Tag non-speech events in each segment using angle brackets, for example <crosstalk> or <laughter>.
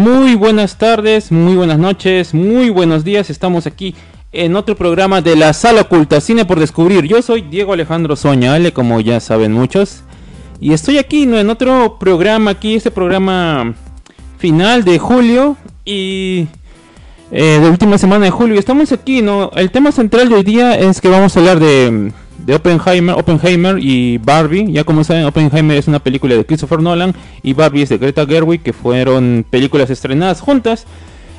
Muy buenas tardes, muy buenas noches, muy buenos días. Estamos aquí en otro programa de la Sala Oculta, Cine por Descubrir. Yo soy Diego Alejandro Soñale, como ya saben muchos. Y estoy aquí ¿no? en otro programa, aquí este programa final de julio y eh, de última semana de julio. Estamos aquí, ¿no? El tema central de hoy día es que vamos a hablar de de Oppenheimer, Oppenheimer y Barbie. Ya como saben, Oppenheimer es una película de Christopher Nolan y Barbie es de Greta Gerwig, que fueron películas estrenadas juntas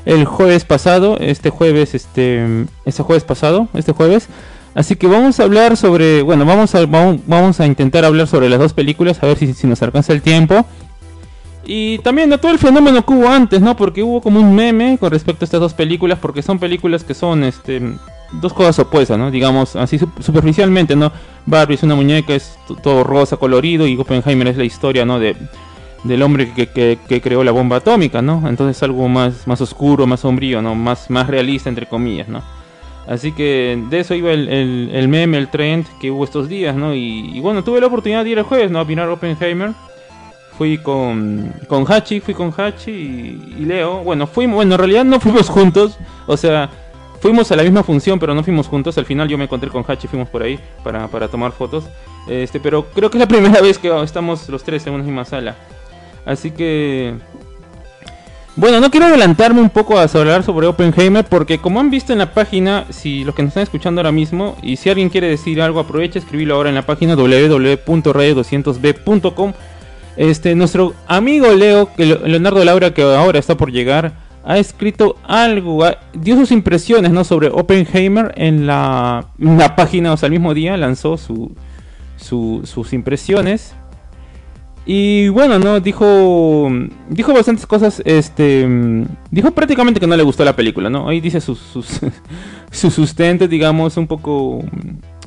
el jueves pasado, este jueves, este, este jueves pasado, este jueves. Así que vamos a hablar sobre, bueno, vamos a, vamos, a intentar hablar sobre las dos películas, a ver si, si nos alcanza el tiempo. Y también de todo el fenómeno que hubo antes, ¿no? Porque hubo como un meme con respecto a estas dos películas, porque son películas que son, este, dos cosas opuestas, ¿no? Digamos, así superficialmente, ¿no? Barbie es una muñeca, es todo rosa, colorido, y Oppenheimer es la historia, ¿no? De, del hombre que, que, creó la bomba atómica, ¿no? Entonces algo más, más oscuro, más sombrío, ¿no? Más, más realista, entre comillas, ¿no? Así que de eso iba el, el, meme, el trend que hubo estos días, ¿no? Y, bueno, tuve la oportunidad de ir el jueves, ¿no? A opinar Oppenheimer. Fui con, con Hachi, fui con Hachi y, y Leo. Bueno, fuimos, bueno, en realidad no fuimos juntos. O sea, Fuimos a la misma función, pero no fuimos juntos. Al final yo me encontré con Hachi, fuimos por ahí para, tomar fotos. Este, pero creo que es la <laughs> primera vez que estamos los tres en una misma sala. Así que... Bueno, no quiero adelantarme un poco a hablar sobre Oppenheimer porque como han visto en la página, si los que nos están escuchando ahora mismo y si alguien quiere decir algo, aprovecha escribirlo ahora en la página www.radio200b.com. Este, nuestro amigo Leo, Leonardo Laura, que ahora está por llegar, ha escrito algo, dio sus impresiones ¿no? sobre Oppenheimer en la, página, o sea, el mismo día lanzó su, sus impresiones. Y bueno, no dijo dijo bastantes cosas, este dijo prácticamente que no le gustó la película, ¿no? Ahí dice su, <laughs> su sustento, digamos, un poco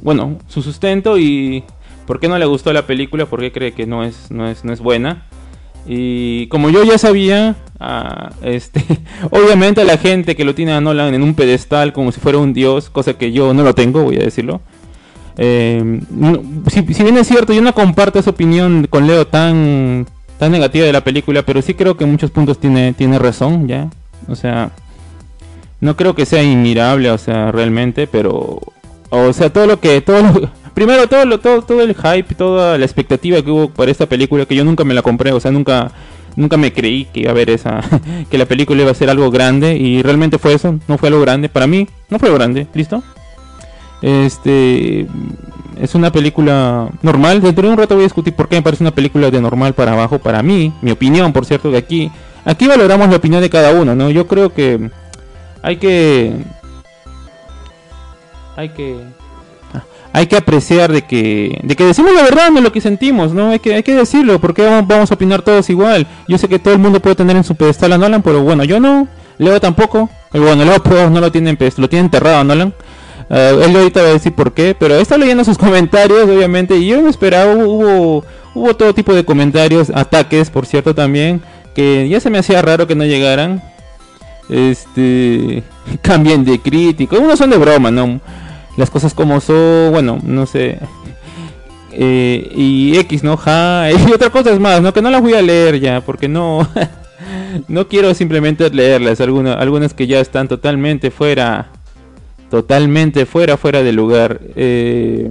bueno, su sustento y por qué no le gustó la película, por qué cree que no es no es no es buena. Y como yo ya sabía, ah, este, <laughs> obviamente la gente que lo tiene a Nolan en un pedestal como si fuera un dios, cosa que yo no lo tengo, voy a decirlo. Eh, si, bien es cierto, yo no comparto esa opinión con Leo tan, tan negativa de la película, pero sí creo que en muchos puntos tiene, tiene razón, ya. O sea, no creo que sea inmirable, o sea, realmente, pero, o sea, todo lo que, todo primero todo lo, todo, todo el hype, toda la expectativa que hubo para esta película, que yo nunca me la compré, o sea, nunca, nunca me creí que iba a haber esa, <laughs> que la película iba a ser algo grande y realmente fue eso, no fue algo grande, para mí no fue grande, listo. Este es una película normal. Dentro de un rato voy a discutir por qué me parece una película de normal para abajo. Para mí, mi opinión, por cierto, de aquí, aquí valoramos la opinión de cada uno, ¿no? Yo creo que hay que, hay que hay que apreciar de que, de que decimos la verdad, no lo que sentimos, ¿no? Hay que, hay que decirlo, porque vamos, a opinar todos igual. Yo sé que todo el mundo puede tener en su pedestal a Nolan, pero bueno, yo no, Leo tampoco. Bueno, Leo pues, no lo tiene lo tiene enterrado a Nolan. Uh, él ahorita va a decir por qué, pero está leyendo sus <laughs> comentarios, obviamente, y yo me esperaba, hubo, hubo todo tipo de comentarios, ataques, por cierto, también, que ya se me hacía raro que no llegaran. Este, <laughs> cambien de crítico, unos son de broma, ¿no? Las cosas como son, bueno, no sé. Eh, y X, ¿no? Ja, <laughs> y otras cosas más, ¿no? Que no las voy a leer ya, porque no, <laughs> no quiero simplemente leerlas, algunas, algunas que ya están totalmente fuera, totalmente fuera, fuera de lugar. Eh,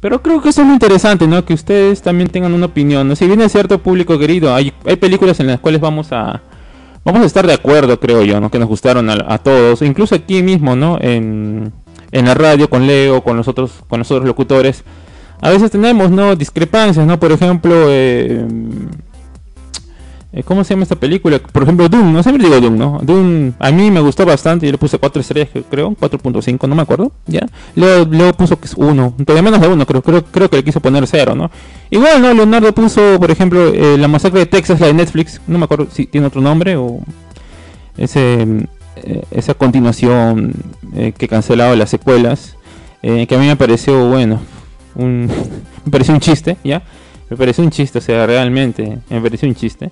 pero creo que eso es muy interesante, ¿no? Que ustedes también tengan una opinión. ¿no? Si viene cierto público querido, hay, hay películas en las cuales vamos a, vamos a estar de acuerdo, creo yo, ¿no? Que nos gustaron a, a todos, incluso aquí mismo, ¿no? En en la radio con Leo, con los otros, con los otros locutores, a veces tenemos no discrepancias, ¿no? Por ejemplo, eh, eh, ¿Cómo se llama esta película? Por ejemplo, Doom, no siempre digo Doom, ¿no? Doom a mí me gustó bastante, yo le puse 4 estrellas, creo, 4.5, no me acuerdo, ¿ya? Luego, puso que es 1, todavía menos de 1, creo, creo, que le quiso poner 0, ¿no? Igual, ¿no? Leonardo puso, por ejemplo, eh, La Masacre de Texas, la de Netflix, no me acuerdo si tiene otro nombre o ese, esa continuación que cancelaba las secuelas, que a mí me pareció, bueno, un, <laughs> me pareció un chiste, ¿ya? Me pareció un chiste, o sea, realmente, me pareció un chiste.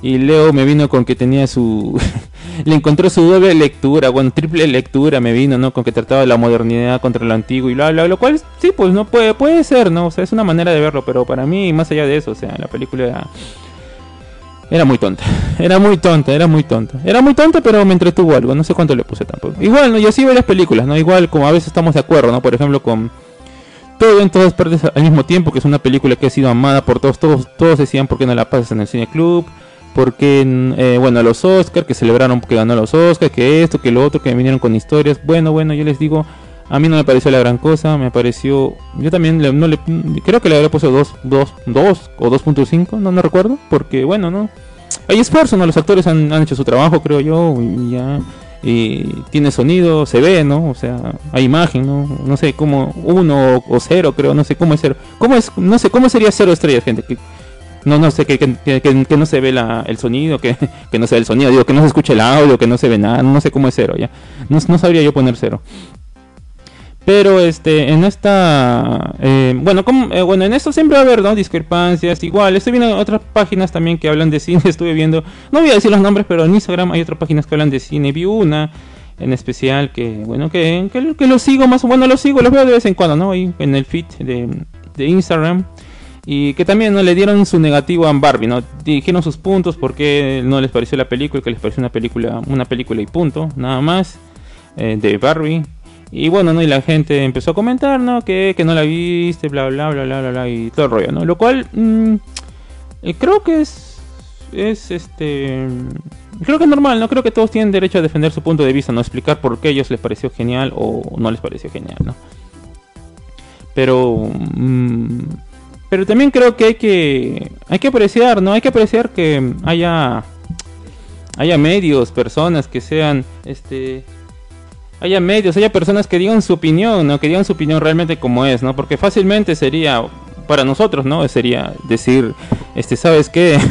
Y Leo me vino con que tenía su... <laughs> le encontró su doble lectura, bueno, triple lectura me vino, ¿no? Con que trataba la modernidad contra lo antiguo y bla, bla, lo cual sí, pues no puede, puede ser, ¿no? O sea, es una manera de verlo, pero para mí, más allá de eso, o sea, la película era... Muy tonta, era muy tonta, era muy tonta. Era muy tonta, pero me entretuvo algo, no sé cuánto le puse tampoco. Igual, ¿no? Y así ve las películas, ¿no? Igual como a veces estamos de acuerdo, ¿no? Por ejemplo, con todo en todas partes al mismo tiempo, que es una película que ha sido amada por todos, todos, todos decían por qué no la pasas en el cine club porque, eh, bueno, los Oscars, que celebraron que ganó los Oscars, que esto, que lo otro, que vinieron con historias. Bueno, bueno, yo les digo, a mí no me pareció la gran cosa, me pareció... Yo también creo que le habría puesto 2, 2, 2 o 2.5, no, no recuerdo, porque, bueno, ¿no? Hay esfuerzo, ¿no? Los actores han, hecho su trabajo, creo yo, y ya... Y tiene sonido, se ve, ¿no? O sea, hay imagen, ¿no? No sé cómo, uno o cero, creo, no sé cómo es cero. ¿Cómo es? No sé, ¿cómo sería cero estrellas, gente? No, no sé, que, no se ve el sonido, <laughs> que, no se ve el sonido, digo, que no se escucha el audio, que no se ve nada, no sé cómo es cero, ya. No, no sabría yo poner cero. Pero este, en esta, eh, bueno, como, eh, bueno, en esto siempre va a haber, ¿no? Discrepancias, igual. Estoy viendo otras páginas también que hablan de cine, <laughs> estuve viendo, no voy a decir los nombres, pero en Instagram hay otras páginas que hablan de cine. Vi una en especial que, bueno, que, que, lo sigo más, bueno, lo sigo, los veo de vez en cuando, ¿no? Ahí en el feed de, de Instagram. Y que también no le dieron su negativo a Barbie, ¿no? Dijeron sus puntos, porque no les pareció la película, que les pareció una película, una película y punto, nada más, eh, de Barbie. Y bueno, ¿no? Y la gente empezó a comentar, ¿no? Que, que no la viste, bla, bla, bla, bla, bla, y todo el rollo, ¿no? Lo cual, mm, eh, creo que es, es este... Creo que es normal, ¿no? Creo que todos tienen derecho a defender su punto de vista, no explicar por qué a ellos les pareció genial o no les pareció genial, ¿no? Pero... Mm, pero también creo que hay que hay que apreciar, ¿no? Hay que apreciar que haya haya medios, personas que sean este haya medios, haya personas que digan su opinión, ¿no? Que digan su opinión realmente como es, ¿no? Porque fácilmente sería para nosotros, ¿no? Sería decir, este, ¿sabes qué? <laughs>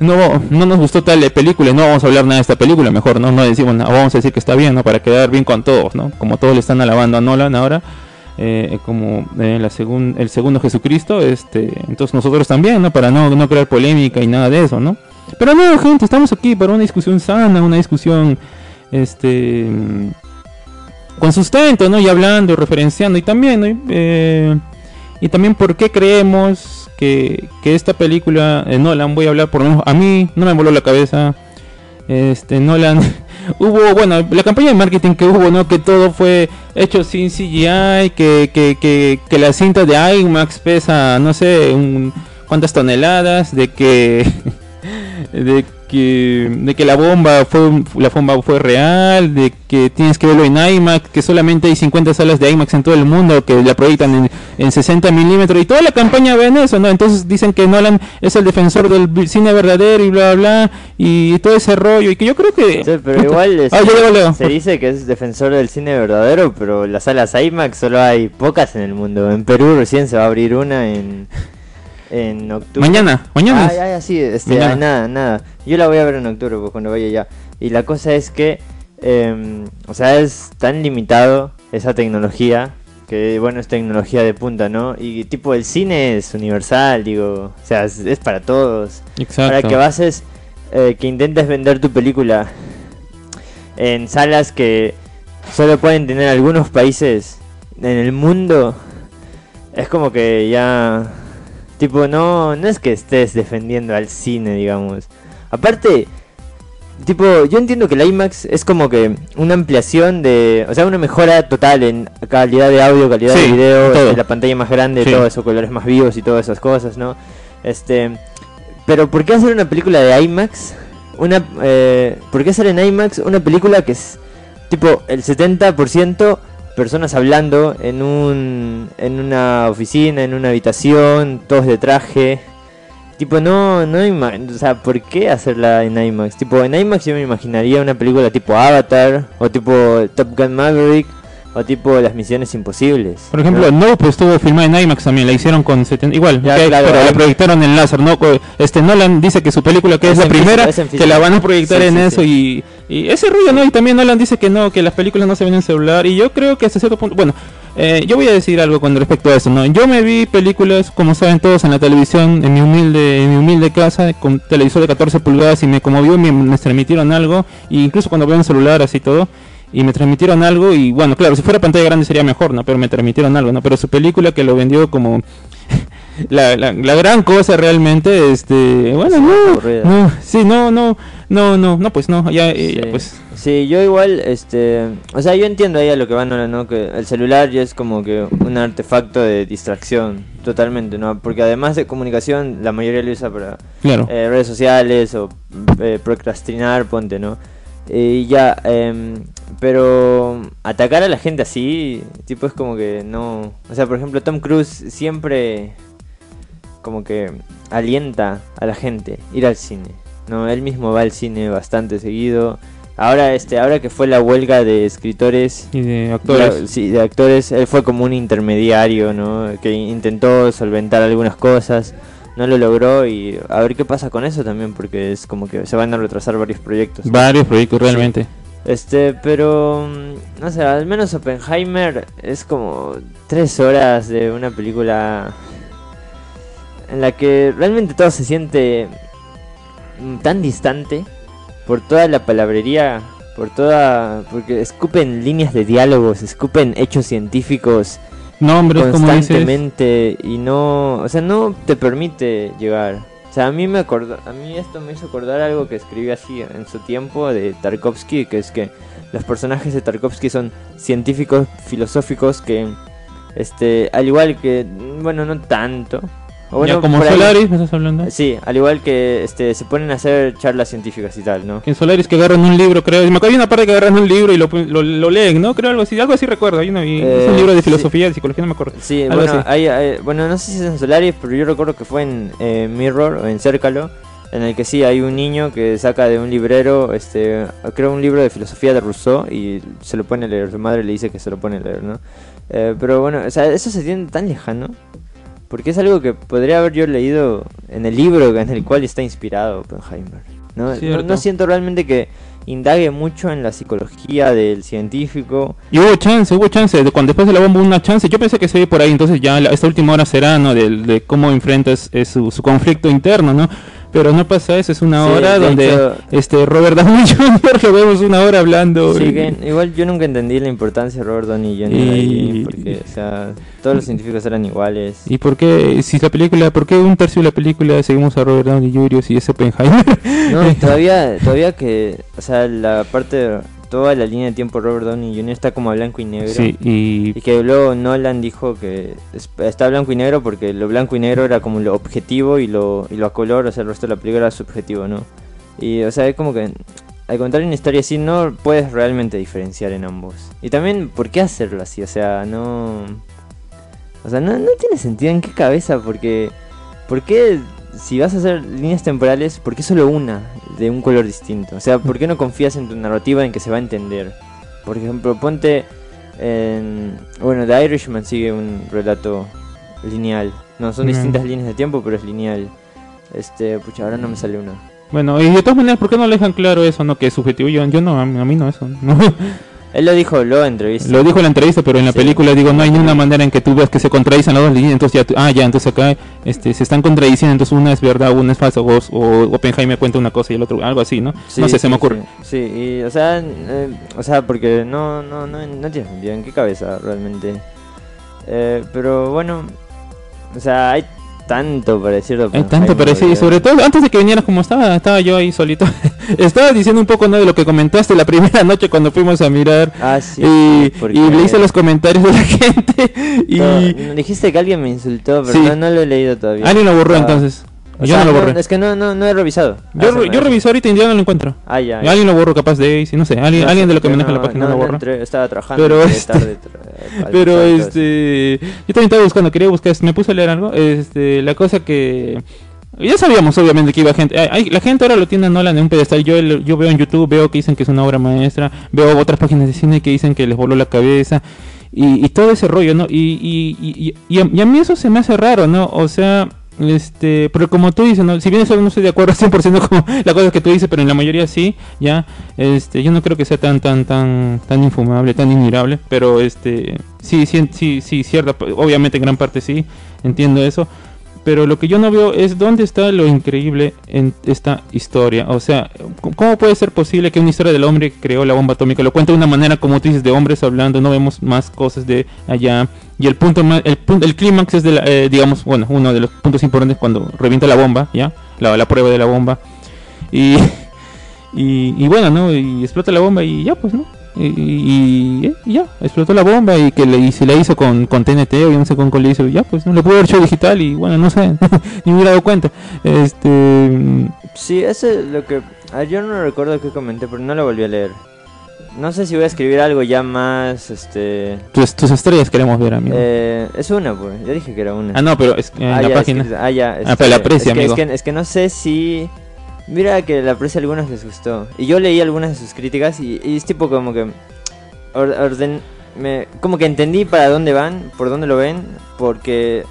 No, no nos gustó tal película, no vamos a hablar nada de esta película, mejor, ¿no? No decimos nada, vamos a decir que está bien, ¿no? Para quedar bien con todos, ¿no? Como todos le están alabando a Nolan ahora, eh, como eh, la el segundo Jesucristo, este, entonces nosotros también, ¿no? Para no, no crear polémica y nada de eso, ¿no? Pero no, gente, estamos aquí para una discusión sana, una discusión, este, con sustento, ¿no? Y hablando, referenciando, y también, ¿no? Eh, y también por qué creemos que, que esta película, Nolan, voy a hablar por lo menos, a mí no me voló la cabeza, este, Nolan <laughs> hubo, bueno, la campaña de marketing que hubo, ¿no? Que todo fue hecho sin CGI, que, que, que, que la cinta de IMAX pesa, no sé, un, cuántas toneladas, de que... <laughs> de que, de que la bomba fue la bomba fue real, de que tienes que verlo en IMAX, que solamente hay 50 salas de IMAX en todo el mundo que la proyectan en, en 60 milímetros y toda la campaña ven eso, ¿no? Entonces dicen que Nolan es el defensor del cine verdadero y bla bla y todo ese rollo y que yo creo que sí, pero igual ah, se dice que es defensor del cine verdadero, pero las salas IMAX solo hay pocas en el mundo. En Perú recién se va a abrir una en en octubre. Mañana, mañana. Ah, sí, este, nada, nada. Yo la voy a ver en octubre, pues cuando vaya ya. Y la cosa es que, eh, o sea, es tan limitado esa tecnología que bueno, es tecnología de punta, ¿no? Y tipo el cine es universal, digo, o sea, es, para todos. Exacto. Para que bases, eh, que intentes vender tu película en salas que solo pueden tener algunos países en el mundo, es como que ya Tipo, no, no es que estés defendiendo al cine, digamos. Aparte, tipo, yo entiendo que la IMAX es como que una ampliación de, o sea, una mejora total en calidad de audio, calidad de video, la pantalla más grande, todo eso, colores más vivos y todas esas cosas, ¿no? Este, pero ¿por qué hacer una película de IMAX? Una, eh, ¿Por qué hacer en IMAX una película que es tipo el 70% personas hablando en, un, en una oficina, en una habitación, todos de traje. Tipo, no, no, o sea, ¿por qué hacerla en IMAX? Tipo, en IMAX yo me imaginaría una película tipo Avatar, o tipo Top Gun Maverick, o tipo Las Misiones Imposibles. Por ejemplo, ¿no? no, pues estuvo filmada en IMAX también, la hicieron con 70, igual, Ya, ok, claro, pero la proyectaron en láser, ¿no? Este Nolan dice que su película que es, Es la físico, primera, es en que físico. la van a proyectar Sí, en sí, eso y, y ese rollo, ¿no? Y también Nolan dice que no, que las películas no se ven en celular y yo creo que hasta cierto punto, bueno, eh, yo voy a decir algo con respecto a eso, ¿no? Yo me vi películas, como saben todos, en la televisión, en mi humilde, en mi humilde casa, con televisor de 14 pulgadas y me conmovió, me, me transmitieron algo, e incluso cuando veo en celular así todo, y me transmitieron algo y bueno, claro, si fuera pantalla grande sería mejor, ¿no? Pero me transmitieron algo, ¿no? Pero su película que lo vendió como <laughs> la, la, la gran cosa realmente, este, bueno, Sí, no, no, sí, no, no, no, no, no, pues no, ya, eh, ya, pues, Sí, yo igual, este, o sea, yo entiendo ahí a lo que van ahora, ¿no? Que el celular ya es como que un artefacto de distracción, totalmente, ¿no? Porque además de comunicación, la mayoría lo usa para claro. eh, redes sociales o eh, procrastinar, ponte, ¿no? Y ya, em, pero atacar a la gente así, tipo es como que no... O sea, por ejemplo, Tom Cruise siempre como que alienta a la gente ir al cine, ¿no? Él mismo va al cine bastante seguido. Ahora, este, ahora que fue la huelga de escritores y de actores. sí, de actores, él fue como un intermediario, ¿no? Que intentó solventar algunas cosas, no lo logró y a ver qué pasa con eso también, porque es como que se van a retrasar varios proyectos. Varios proyectos realmente. Este, pero, mm, no sé, al menos Oppenheimer es como tres horas de una película en la que realmente todo se siente mm, tan distante por toda la palabrería, por toda, porque escupen líneas de diálogos, escupen hechos científicos Nombres, como dices. constantemente y no, o sea, no te permite llegar. O sea, a mí me acordó, a mí esto me hizo acordar algo que escribí así en su tiempo de Tarkovsky, que es que los personajes de Tarkovsky son científicos filosóficos que este, al igual que bueno, no tanto. O ya bueno, como ahí- Solaris, ¿me estás hablando? Sí, al igual que este se ponen a hacer charlas científicas y tal, ¿no? En Solaris que agarran un libro, creo. Me acuerdo hay una parte que agarran un libro y lo, lo, lo leen, ¿no? Creo algo así. Algo así recuerdo. Hay una, y- es un Eh, libro de sí. filosofía, de psicología, no me acuerdo. Sí, bueno, hay, hay- bueno, no sé si es en Solaris, pero yo recuerdo que fue en eh, Mirror o en Cércalo, en el que sí hay un niño que saca de un librero, este, creo un libro de filosofía de Rousseau y se lo pone a leer. Su madre le dice que se lo pone a leer, ¿no? Eh, pero bueno, o sea, eso se tiene tan lejano. Porque es algo que podría haber yo leído en el libro en el cual está inspirado Oppenheimer. ¿no? No, siento realmente que indague mucho en la psicología del científico. Y hubo chance, hubo chance. De cuando después de la bomba hubo una chance. Yo pensé que se ve por ahí. Entonces ya la- esta última hora será, ¿no? De, de cómo enfrentas eh, su, su conflicto interno, ¿no? Pero no pasa eso. Es una Sí, hora de donde hecho- este Robert Downey <laughs> Jr. lo vemos una hora hablando. Sí, y- que igual yo nunca entendí la importancia de Robert Downey Jr. Y- ahí, porque, o sea, todos los científicos eran iguales. ¿Y por qué, si la película, por qué un tercio de la película seguimos a Robert Downey Jr. si es Oppenheimer? No, <laughs> todavía, todavía que, o sea, la parte, de- toda la línea de tiempo Robert Downey Jr. está como a blanco y negro. sí, y Y que luego Nolan dijo que es- está blanco y negro porque lo blanco y negro era como lo objetivo y lo, y lo a color, o sea, el resto de la película era subjetivo, ¿no? Y, o sea, es como que al contar una historia así no puedes realmente diferenciar en ambos. Y también, ¿por qué hacerlo así? O sea, no... O sea, no, no tiene sentido en qué cabeza, porque... ¿Por qué si vas a hacer líneas temporales, por qué solo una de un color distinto? O sea, ¿por qué no confías en tu narrativa en que se va a entender? Por ejemplo, ponte en... Bueno, The Irishman sigue un relato lineal. No, son Mm. distintas líneas de tiempo, pero es lineal. Este, pucha, ahora no me sale una. bueno, y de todas maneras, ¿por qué no le dejan claro eso, no? Que es subjetivo, yo, yo no, a mí, a mí no eso, no. <laughs> Él lo dijo, lo entrevista. Lo dijo en la entrevista, pero en la Sí. película digo, no hay ni una manera en que tú veas que se contradicen las dos líneas, entonces ya, tú- ah, ya, entonces acá este, se están contradiciendo, entonces una es verdad, una es falsa, o, o Oppenheimer cuenta una cosa y el otro, algo así, ¿no? Sí, no sé, se me ocurre. Sí, Sí, y, o sea, eh, o sea, porque no, no, no, no tiene sentido. ¿En qué cabeza realmente? Eh, pero bueno, o sea, hay tanto de Hay tanto parecido, y sobre todo antes de que vinieras como estaba, estaba yo ahí solito. <laughs> estaba diciendo un poco ¿no? de lo que comentaste la primera noche cuando fuimos a mirar. Ah, sí. y, porque- y le hice los comentarios de la <laughs> gente. y No, dijiste que alguien me insultó, pero Sí. no, no lo he leído todavía. alguien lo borró Ah, entonces. O Yo sea, no lo borré. Es que no, no, no he revisado. Yo, re- yo revisé ahorita y ya no lo encuentro. Ah, ya. Y ya. alguien lo borró capaz de Ace, no sé, alguien, No alguien de lo que maneja la página no, lo borró. entré, estaba trabajando. Pero este- tarde tra- al <laughs> Pero trabajo, este, yo también estaba buscando, quería buscar, me puse a leer algo, este, la cosa que Ya sabíamos obviamente que iba gente, la gente ahora lo tiene a Nolan en un pedestal, yo, yo veo en YouTube, veo que dicen que es una obra maestra, veo otras páginas de cine que dicen que les voló la cabeza y, todo ese rollo, ¿no? Y, y, y, a, mí eso se me hace raro, ¿no? O sea, este, pero como tú dices, ¿no? si bien eso no estoy de acuerdo <laughs> 100% con la cosa que tú dices, pero en la mayoría sí, ya, este, yo no creo que sea tan, tan, tan, tan infumable, tan inmirable, pero este, sí, sí, sí, sí, cierta, obviamente en gran parte sí, entiendo eso, pero lo que yo no veo es dónde está lo increíble en esta historia. O sea, ¿cómo puede ser posible que una historia del hombre creó la bomba atómica lo cuente de una manera como tú dices, de hombres hablando, no vemos más cosas de allá? Y el punto más, el, el clímax es, de la, eh, digamos, bueno, uno de los puntos importantes cuando revienta la bomba, ¿ya? La, la prueba de la bomba. Y, <laughs> y bueno, ¿no? Y explota la bomba y ya, pues, ¿no? Y, ya, explotó la bomba y que le, y se la hizo con, con TNT o yo no sé con qué le hizo, ya pues no le pudo haber hecho digital y bueno, no sé, <laughs> ni me hubiera dado cuenta. Este... Sí, eso es lo que... Ah, yo no recuerdo que comenté, pero no lo volví a leer. No sé si voy a escribir algo ya más, este... Tus, tus estrellas queremos ver, amigo. Eh, es una, pues, ya dije que era una. Ah, no, pero es en ah, la página. ah, ya. ah, pero la aprecia, es amigo. Que, es, que, es que no sé si... Mira que la prensa a algunos les gustó. Y yo leí algunas de sus críticas y, es tipo como que... orden, me, como que entendí para dónde van, por dónde lo ven, porque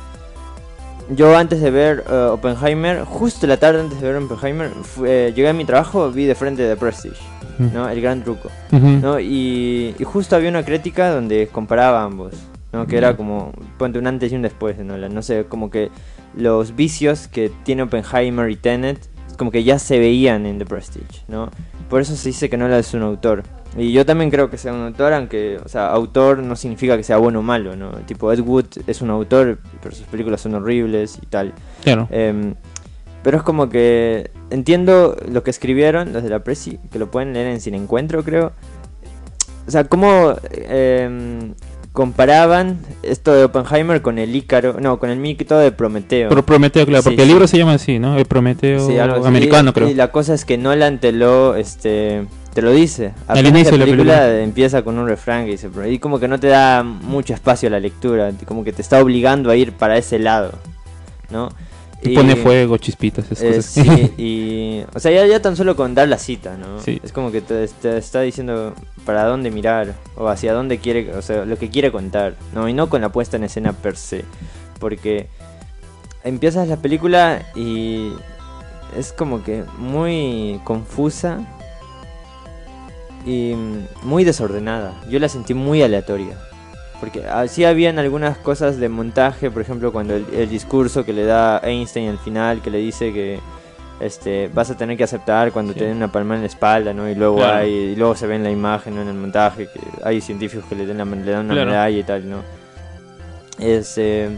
yo antes de ver uh, Oppenheimer, justo la tarde antes de ver Oppenheimer, eh, llegué a mi trabajo, vi de frente de Prestige, ¿no? El gran truco, ¿no? Y, y, justo había una crítica donde comparaba ambos, ¿no? Que era como, ponte un antes y un después de Nolan, no sé, como que los vicios que tiene Oppenheimer y Tenet como que ya se veían en The Prestige, ¿no? Por eso se dice que no es un autor. Y yo también creo que sea un autor, aunque, o sea, autor no significa que sea bueno o malo, ¿no? Tipo, Ed Wood es un autor, pero sus películas son horribles y tal. Claro. Em, pero es como que entiendo lo que escribieron los de la Presi, que lo pueden leer en Sin Encuentro, creo. O sea, cómo eh, comparaban esto de Oppenheimer con el Ícaro, no, con el mito de Prometeo. Pero Prometeo, claro, porque el libro se llama así, ¿no? El Prometeo americano, creo. Y la cosa es que Nolan te lo, este, te lo dice. Al inicio de la película, empieza con un refrán que dice, y como que no te da mucho espacio a la lectura, como que te está obligando a ir para ese lado, ¿no? Y, pone fuego, chispitas, esas eh, cosas. Sí, <laughs> y. O sea, ya, tan solo con dar la cita, ¿no? Es como que te, está diciendo para dónde mirar, o hacia dónde quiere, o sea, lo que quiere contar, ¿no? Y no con la puesta en escena per se. Porque empiezas la película y. Es como que muy confusa y muy desordenada. Yo la sentí muy aleatoria. Porque así habían algunas cosas de montaje, por ejemplo, cuando el, discurso que le da Einstein al final, que le dice que este vas a tener que aceptar cuando te den una palma en la espalda, ¿no? Y luego hay, y luego se ve en la imagen, en el montaje, que hay científicos que le, den le dan una medalla y tal, ¿no? Es, eh,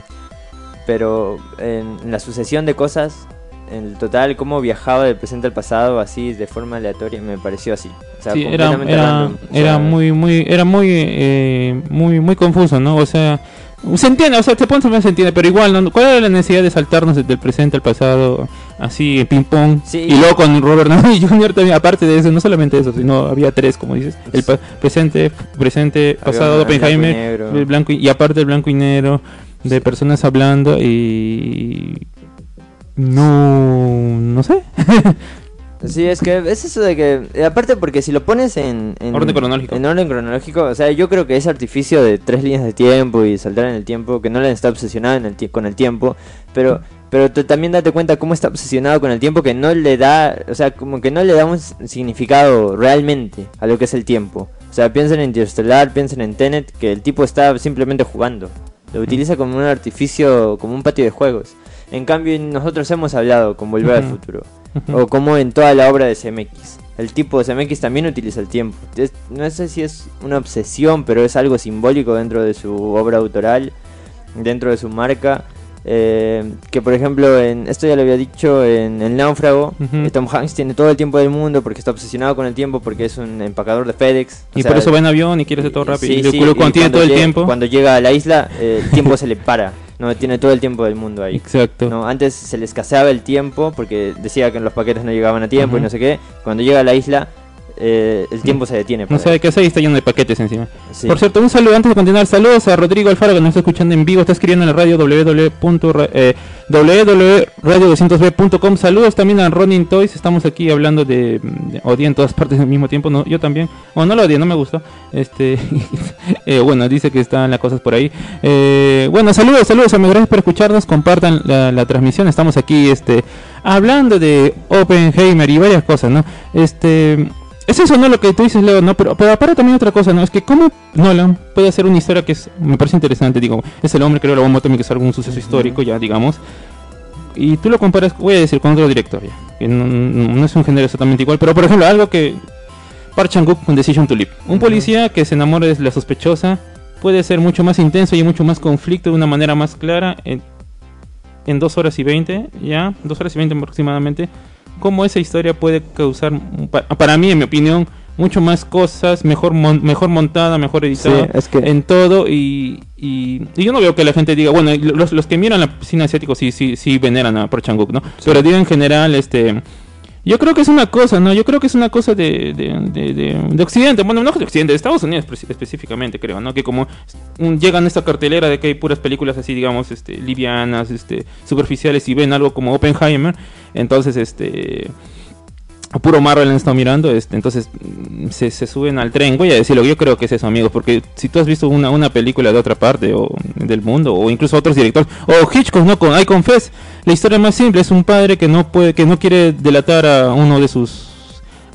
pero en la sucesión de cosas en total cómo viajaba del presente al pasado así de forma aleatoria me pareció así sí, era, era, muy muy era muy eh, muy muy confuso no o sea se entiende, o sea, te pones se entiende, pero igual, ¿no? ¿cuál era la necesidad de saltarnos del presente al pasado así en ping pong? y luego con Robert Downey <laughs> Jr. también, aparte de eso, no solamente eso, sino había tres, como dices, el presente, presente, pasado Oppenheimer, el blanco y, y aparte el blanco y negro de personas hablando y no, no sé. <laughs> Sí, es que es eso de que, eh, aparte porque si lo pones en, orden cronológico, en orden cronológico, o sea, yo creo que ese artificio de tres líneas de tiempo y saltar en el tiempo, que no le está obsesionado en el con el tiempo, pero pero también date cuenta cómo está obsesionado con el tiempo que no le da, o sea, como que no le da un significado realmente a lo que es el tiempo. O sea, piensen en Interstellar, piensen en Tenet, que el tipo está simplemente jugando. Lo utiliza como un artificio, como un patio de juegos. En cambio, nosotros hemos hablado con Volver al Futuro. O como en toda la obra de CMX. El tipo de CMX también utiliza el tiempo. no sé si es una obsesión, pero es algo simbólico dentro de su obra autoral, dentro de su marca. Eh, que por ejemplo, en esto ya lo había dicho en El Náufrago, Tom Hanks tiene todo el tiempo del mundo porque está obsesionado con el tiempo, porque es un empacador de FedEx. Y por eso va en avión y quiere hacer todo rápido. y, cuando tiene todo el tiempo. Cuando llega a la isla, eh, el tiempo se le para. <laughs> No, tiene todo el tiempo del mundo ahí. Exacto. No, antes se le escaseaba el tiempo porque decía que los paquetes no llegaban a tiempo y no sé qué. Cuando llega a la isla, eh, el tiempo se detiene. No sabe qué hacer y está lleno de paquetes encima. Sí. Por cierto, un saludo antes de continuar. Saludos a Rodrigo Alfaro que nos está escuchando en vivo. Está escribiendo en la radio www. eh, www.radio200b.com. Saludos también a Ronin Toys. Estamos aquí hablando de, de en todas partes al mismo tiempo. No, yo también. O no lo odio, no me gustó. Este, <laughs> eh, bueno, dice que están las cosas por ahí. Eh, bueno, saludos, saludos. amigos. Gracias por escucharnos. Compartan la, la transmisión. Estamos aquí, este, hablando de Oppenheimer y varias cosas, ¿no? Este. Es eso, ¿no? Lo que tú dices, Leo, ¿no? Pero, pero aparte también otra cosa, ¿no? Es que cómo Nolan puede hacer una historia que es, me parece interesante, digo, es el hombre que la bomba atómica, que es algún suceso histórico, ya, digamos. Y tú lo comparas, voy a decir, con otro director, ya. Que no, es un género exactamente igual, pero por ejemplo, algo que... Park Chan-wook con Decision to Live. Un policía que se enamora de la sospechosa puede ser mucho más intenso y mucho más conflicto de una manera más clara en, en dos horas y veinte, ya, dos horas y veinte aproximadamente, cómo esa historia puede causar, pa- para mí, en mi opinión, mucho más cosas, mejor mon- mejor montada, mejor editada, Sí, es que- en todo y, y, y yo no veo que la gente diga, bueno, los, los que miran la cine asiático sí, sí, sí veneran a Park Chan-wook, ¿no? Pero digo en general, este... Yo creo que es una cosa, ¿no? Yo creo que es una cosa de, de, de, de- de Occidente, bueno, no de Occidente, de Estados Unidos espe- específicamente, creo, ¿no? Que como llegan a esta cartelera de que hay puras películas así, digamos, este, livianas, este, superficiales y ven algo como Oppenheimer, entonces, este, puro Marvel han estado mirando, este, entonces mm, se, se suben al tren. Voy a decirlo, yo creo que es eso, amigos, porque si tú has visto una, una película de otra parte o del mundo, o incluso otros directores, o Hitchcock, ¿no? Con I Confess, la historia más simple es un padre que no puede, que no quiere delatar a uno de sus,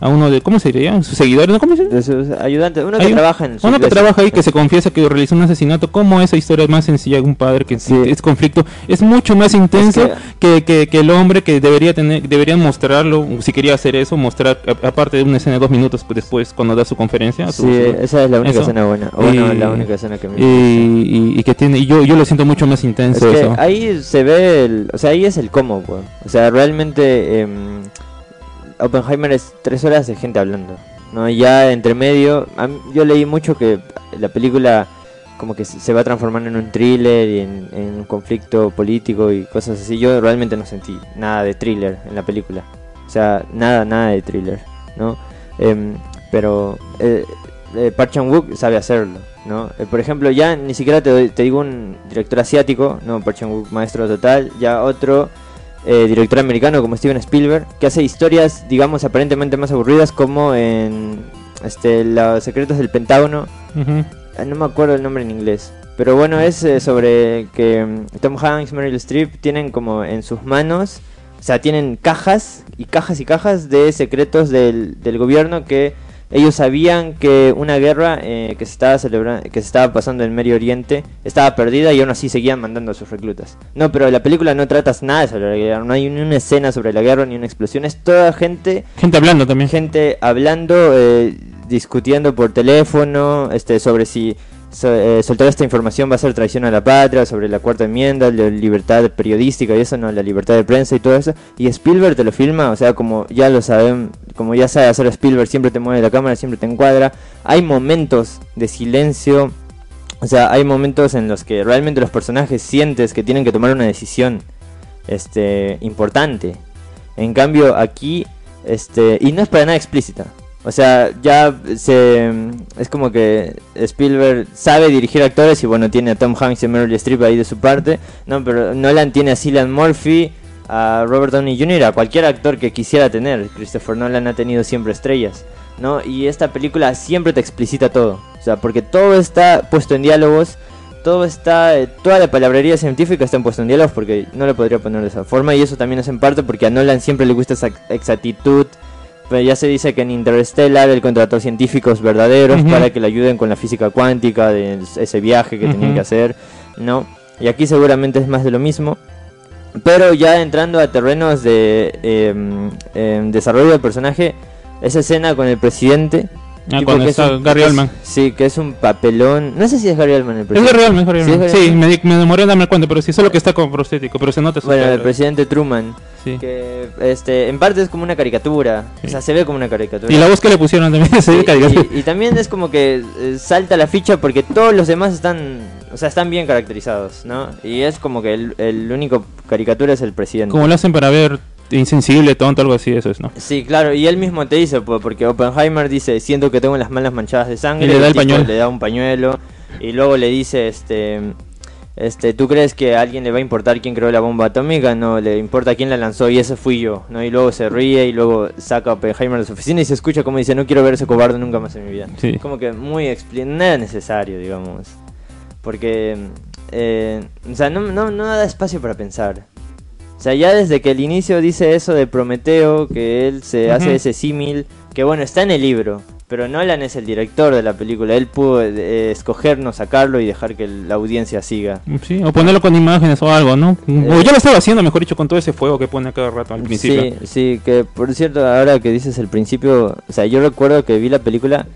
a uno de, ¿cómo se diría? Sus seguidores, ¿no? ¿Cómo se? De sus ayudantes, uno que trabaja en su uno que trabaja ahí que se confiesa que realizó un asesinato como esa historia es más sencilla de un padre que Sí. es conflicto es mucho más intenso que, que, que el hombre que debería tener deberían mostrarlo si quería hacer eso mostrar a- aparte de una escena de dos minutos pues, después cuando da su conferencia su- Sí, su- esa es la única eso. escena buena. O bueno, Y- la única escena que me y, y- y que tiene y yo yo lo siento mucho más Es intenso que eso ahí se ve el, o sea, ahí es el cómo, pues. O sea, realmente em, Oppenheimer es tres horas de gente hablando, ¿no? Ya entre medio, mí- yo leí mucho que la película como que se va transformando en un thriller y en, en un conflicto político y cosas así. Yo realmente no sentí nada de thriller en la película. O sea, nada, nada de thriller, ¿no? Em, pero eh, eh, Park Chan-wook sabe hacerlo, ¿no? Eh, por ejemplo, ya ni siquiera te, doy- te digo un director asiático, no, Park Chan-wook maestro total, ya otro eh, director americano como Steven Spielberg, que hace historias, digamos, aparentemente más aburridas como en este, Los secretos del Pentágono. Ah, no me acuerdo el nombre en inglés. Pero bueno, es eh, sobre que mm, Tom Hanks, Meryl Streep tienen como en sus manos, o sea, tienen cajas y cajas y cajas de secretos del, del gobierno que ellos sabían que una guerra eh, que se estaba celebrando, que se estaba pasando en Medio Oriente estaba perdida y aún así seguían mandando a sus reclutas. No, pero la película no tratas nada sobre la guerra, no hay ni una escena sobre la guerra ni una explosión, es toda gente gente hablando también gente hablando, eh, discutiendo por teléfono, este, sobre si so- eh, soltar esta información va a ser traición a la patria, sobre la cuarta enmienda, la libertad periodística y eso, no, la libertad de prensa y todo eso. Y Spielberg te lo filma, o sea, como ya lo saben, como ya sabe hacer Spielberg, siempre te mueve la cámara, siempre te encuadra. Hay momentos de silencio. O sea, hay momentos en los que realmente los personajes sientes que tienen que tomar una decisión este importante. En cambio, aquí este y no es para nada explícita. O sea, ya se es como que Spielberg sabe dirigir actores y bueno, tiene a Tom Hanks y Meryl Streep ahí de su parte. No, pero Nolan tiene a Cillian Murphy, a Robert Downey Jr., a cualquier actor que quisiera tener. Christopher Nolan ha tenido siempre estrellas, ¿no? Y esta película siempre te explicita todo. O sea, porque todo está puesto en diálogos, todo está, eh, toda la palabrería científica está puesto en diálogos porque no le podría poner de esa forma y eso también es en parte porque a Nolan siempre le gusta esa exactitud. Pero ya se dice que en Interstellar él contrató científicos verdaderos para que le ayuden con la física cuántica de ese viaje que tenían Ujú. que hacer, ¿no? Y aquí seguramente es más de lo mismo. Pero ya entrando a terrenos de em, em, desarrollo del personaje, esa escena con el presidente. Ah, cuando está un- Gary es- Oldman. Sí, que es un papelón. No sé si es Gary Oldman el es presidente. Gary Oldman, es Gary ¿Sí es Oldman. Gary Sí, Oldman? me, di- me demoré en darme cuenta pero sí solo que está con prostético pero se nota su Bueno, el presidente Truman. Sí. Que este, en parte es como una caricatura. Sí. O sea, se ve como una caricatura. y la voz que le pusieron también <laughs> se ve Sí, caricatura. y, y también es como que eh, salta la ficha porque todos los demás están, o sea, están bien caracterizados, ¿no? Y es como que el, el único caricatura es el presidente. Como lo hacen para ver insensible, tonto, algo así, eso es, ¿no? Sí, claro, y él mismo te dice, pues, porque Oppenheimer dice, siento que tengo las manos manchadas de sangre, Y le da el tipo pañuelo. le da un pañuelo, y luego le dice, este, este, ¿tú crees que a alguien le va a importar quién creó la bomba atómica? No, le importa quién la lanzó, y ese fui yo, ¿no? Y luego se ríe, y luego saca a Oppenheimer de su oficina y se escucha como dice, no quiero ver ese cobarde nunca más en mi vida. Sí. Como que muy expli era necesario, digamos, porque, eh, o sea, no, no, no da espacio para pensar. O sea, ya desde que el inicio dice eso de Prometeo, que él se hace ese símil, que bueno, está en el libro, pero Nolan es el director de la película, él pudo eh, escoger no sacarlo y dejar que la audiencia siga. Sí, o ponerlo con imágenes o algo, ¿no? O Eh. ya lo estaba haciendo, mejor dicho, con todo ese fuego que pone a cada rato al principio. Sí, sí, que por cierto, ahora que dices el principio, o sea, yo recuerdo que vi la película,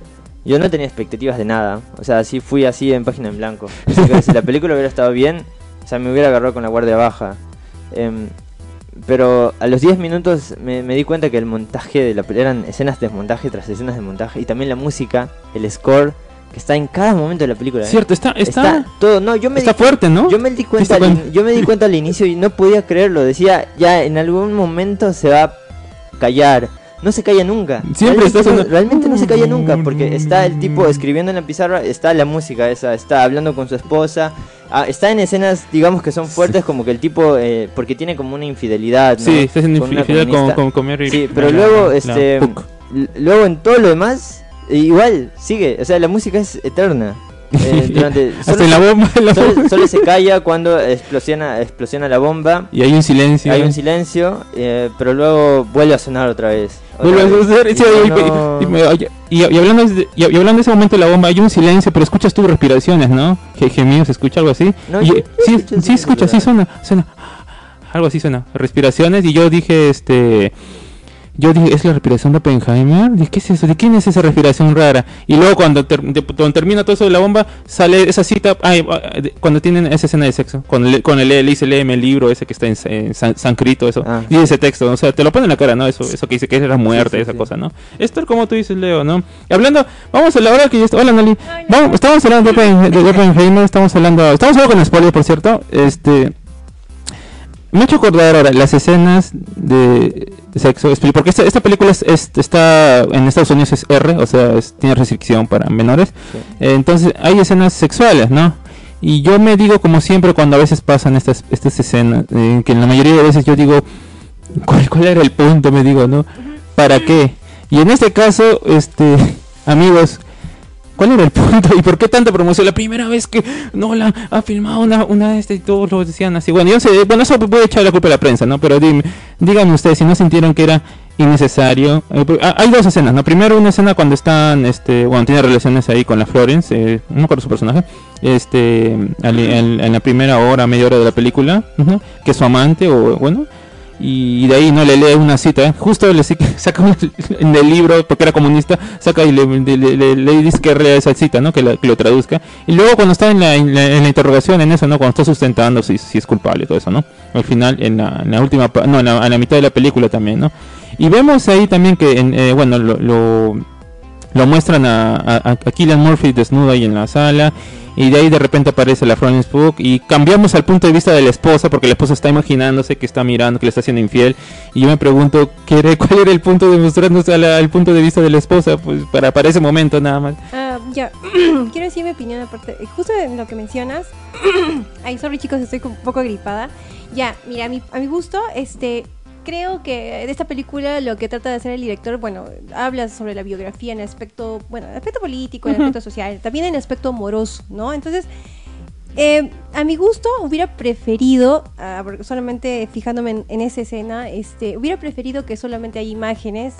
yo no tenía expectativas de nada, o sea, así fui así en página en blanco. Así que si la película hubiera estado bien, o sea, me hubiera agarrado con la guardia baja. Em, pero a los 10 minutos me, me di cuenta que el montaje de la película eran escenas de montaje tras escenas de montaje y también la música, el score, que está en cada momento de la película. ¿eh? Cierto, está, está, todo, no, yo me está di- fuerte, ¿no? yo me di cuenta, ¿Te al, diste in- yo me di <laughs> cuenta al inicio y no podía creerlo. Decía, ya en algún momento se va a callar. No se calla nunca. Siempre realmente, no, sonando- realmente no se calla nunca porque está el tipo escribiendo en la pizarra, está la música esa, está hablando con su esposa. ah, está en escenas, digamos que son fuertes, como que el tipo, eh, porque tiene como una infidelidad. ¿no? Sí, está haciendo Con infidelidad con, con, con Mary- Sí, pero luego, este, luego en todo lo demás, igual, sigue. O sea, la música es eterna. Eh, <laughs> durante, solo la bomba, la solo se calla cuando explosiona, explosiona la bomba. Y hay un silencio. Hay un silencio, eh, pero luego vuelve a sonar otra vez. A Y hablando de, y, y hablando de ese momento de la bomba, hay un silencio, pero escuchas tus respiraciones, ¿no? Que gemidos, ¿se escucha algo así? No, Y- no sí, escucha, sí suena. Algo así suena, respiraciones, y yo dije, este... Yo dije, ¿es la respiración de Oppenheimer? Dije, ¿qué es eso? ¿De quién es esa respiración rara? Y luego cuando, ter- de- cuando termina todo eso de la bomba, sale esa cita, ay, ah, de- cuando tienen esa escena de sexo, cuando le, cuando le, le dice, léeme el libro ese que está en, en san- sánscrito, eso, Ah. dice ese texto, o sea, te lo pone en la cara, ¿no? Eso, eso que dice que es la muerte, sí, esa sí. cosa, ¿no? Es tal como tú dices, Leo, ¿no? Y hablando, vamos a la hora que ya está, hola Nali, vamos, estamos hablando de, Oppen- de Oppenheimer, estamos hablando, estamos hablando con spoilers, por cierto, este... Me ha hecho acordar ahora las escenas de sexo, porque esta, esta película es, es- está en Estados Unidos es R, o sea, es- tiene restricción para menores. Sí. Eh, entonces hay escenas sexuales, ¿no? Y yo me digo como siempre cuando a veces pasan estas, estas escenas, eh, que en la mayoría de veces yo digo, ¿cuál, ¿cuál era el punto? Me digo, ¿no? ¿Para qué? Y en este caso, este, <laughs> amigos, ¿cuál era el <laughs> punto? ¿Y por qué tanta promoción? La primera vez que Nolan ha filmado una, una este y todos lo decían así. Bueno, yo sé, bueno, eso puede echar la culpa a la prensa, ¿no? Pero dime, díganme ustedes si no sintieron que era innecesario. Eh, porque, ah, hay dos escenas, ¿no? Primero una escena cuando están, este, bueno, tiene relaciones ahí con la Florence, eh, no me acuerdo su personaje, este, en la primera hora, media hora de la película, que es su amante o, bueno, y de ahí no le lee una cita, ¿eh? justo le <laughs> saca un- en el libro, porque era comunista, saca y le, le, dice que lea esa cita, ¿no? Que, la- que lo traduzca. Y luego cuando está en la, en la, interrogación, en eso, ¿no? Cuando está sustentando si, si es culpable, todo eso, ¿no? Al final, en la, en última, no, en la mitad de la película también, ¿no? Y vemos ahí también que, en, eh, bueno, lo, lo, lo muestran a, a, a Killian Murphy desnudo ahí en la sala. Y de ahí de repente aparece la Florence Pugh y cambiamos al punto de vista de la esposa porque la esposa está imaginándose que está mirando, que le está haciendo infiel. Y yo me pregunto ¿qué era- <laughs> cuál era el punto de mostrarnos a la- el punto de vista de la esposa, pues para, para ese momento nada más. Ah, ya, <clears throat> quiero decir mi opinión aparte. eh, Justo en lo que mencionas. <clears throat> Ay, sorry chicos, estoy un poco gripada. Ya, mira, mi, a mi gusto, este. Creo que de esta película lo que trata de hacer el director, bueno, habla sobre la biografía en aspecto, bueno, en aspecto político, en aspecto social, también en aspecto amoroso, ¿no? Entonces, eh, a mi gusto hubiera preferido, porque solamente fijándome en, en esa escena, este, hubiera preferido que solamente hay imágenes,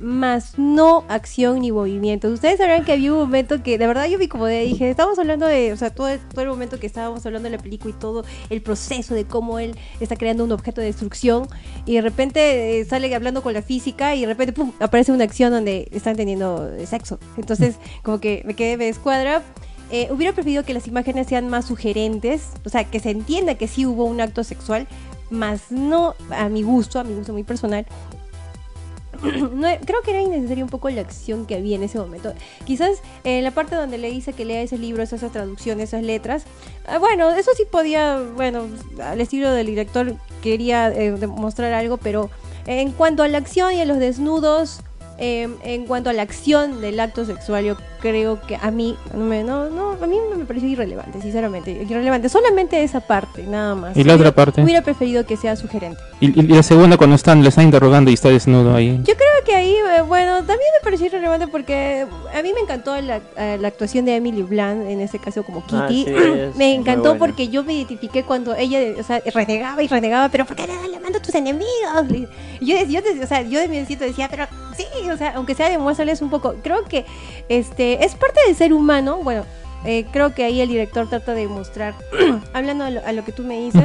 más no acción ni movimientos. Ustedes sabrán que había un momento que, de verdad, yo vi como de, dije, estábamos hablando de, o sea, todo, el- todo el momento que estábamos hablando de la película y todo el proceso de cómo él está creando un objeto de destrucción y de repente eh, sale hablando con la física y de repente, pum, aparece una acción donde están teniendo sexo. Entonces, <laughs> como que me quedé, me escuadra. Eh, hubiera preferido que las imágenes sean más sugerentes, o sea, que se entienda que sí hubo un acto sexual, más no a mi gusto, a mi gusto muy personal. <laughs> No, creo que era innecesaria un poco la acción que había en ese momento. Quizás en la parte donde le dice que lea ese libro, esas traducciones, esas letras. ah, bueno, eso sí podía, bueno, al estilo del director quería eh, demostrar algo, pero En cuanto a la acción y a los desnudos, eh, en cuanto a la acción del acto sexual, yo creo que a mí no, me, no, no, a mí me pareció irrelevante, sinceramente, irrelevante. Solamente esa parte, nada más. ¿Y la otra parte? Hubiera preferido que sea sugerente. Y, y la segunda cuando están, le están interrogando y está desnudo ahí. Yo creo que ahí, eh, bueno, también me pareció irrelevante porque a mí me encantó la, eh, la actuación de Emily Blunt, en este caso como Ah, Kitty. sí, <clears throat> es me encantó porque yo me identifiqué cuando ella, o sea, renegaba y renegaba, pero ¿por qué le le mando a tus enemigos? Yo, yo, o sea, yo de mi decía, pero sí, o sea, aunque sea demuéstrales un poco. Creo que este es parte del ser humano, bueno, eh, creo que ahí el director trata de mostrar, <clears throat> hablando a lo, a lo que tú me dices,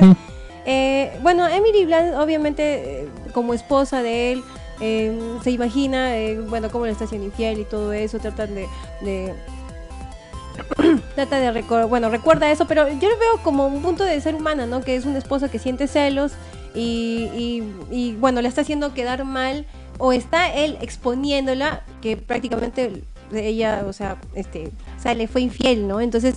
eh, bueno, Emily Blunt, obviamente, eh, como esposa de él, eh, se imagina, bueno, cómo le está haciendo infiel y todo eso, tratan de... de- <clears throat> trata de recordar, bueno, recuerda eso, pero yo lo veo como un punto de ser humana, ¿no? Que es una esposa que siente celos y, y, y, bueno, le está haciendo quedar mal o está él exponiéndola que prácticamente ella, o sea, este, o sea, le fue infiel, ¿no? Entonces,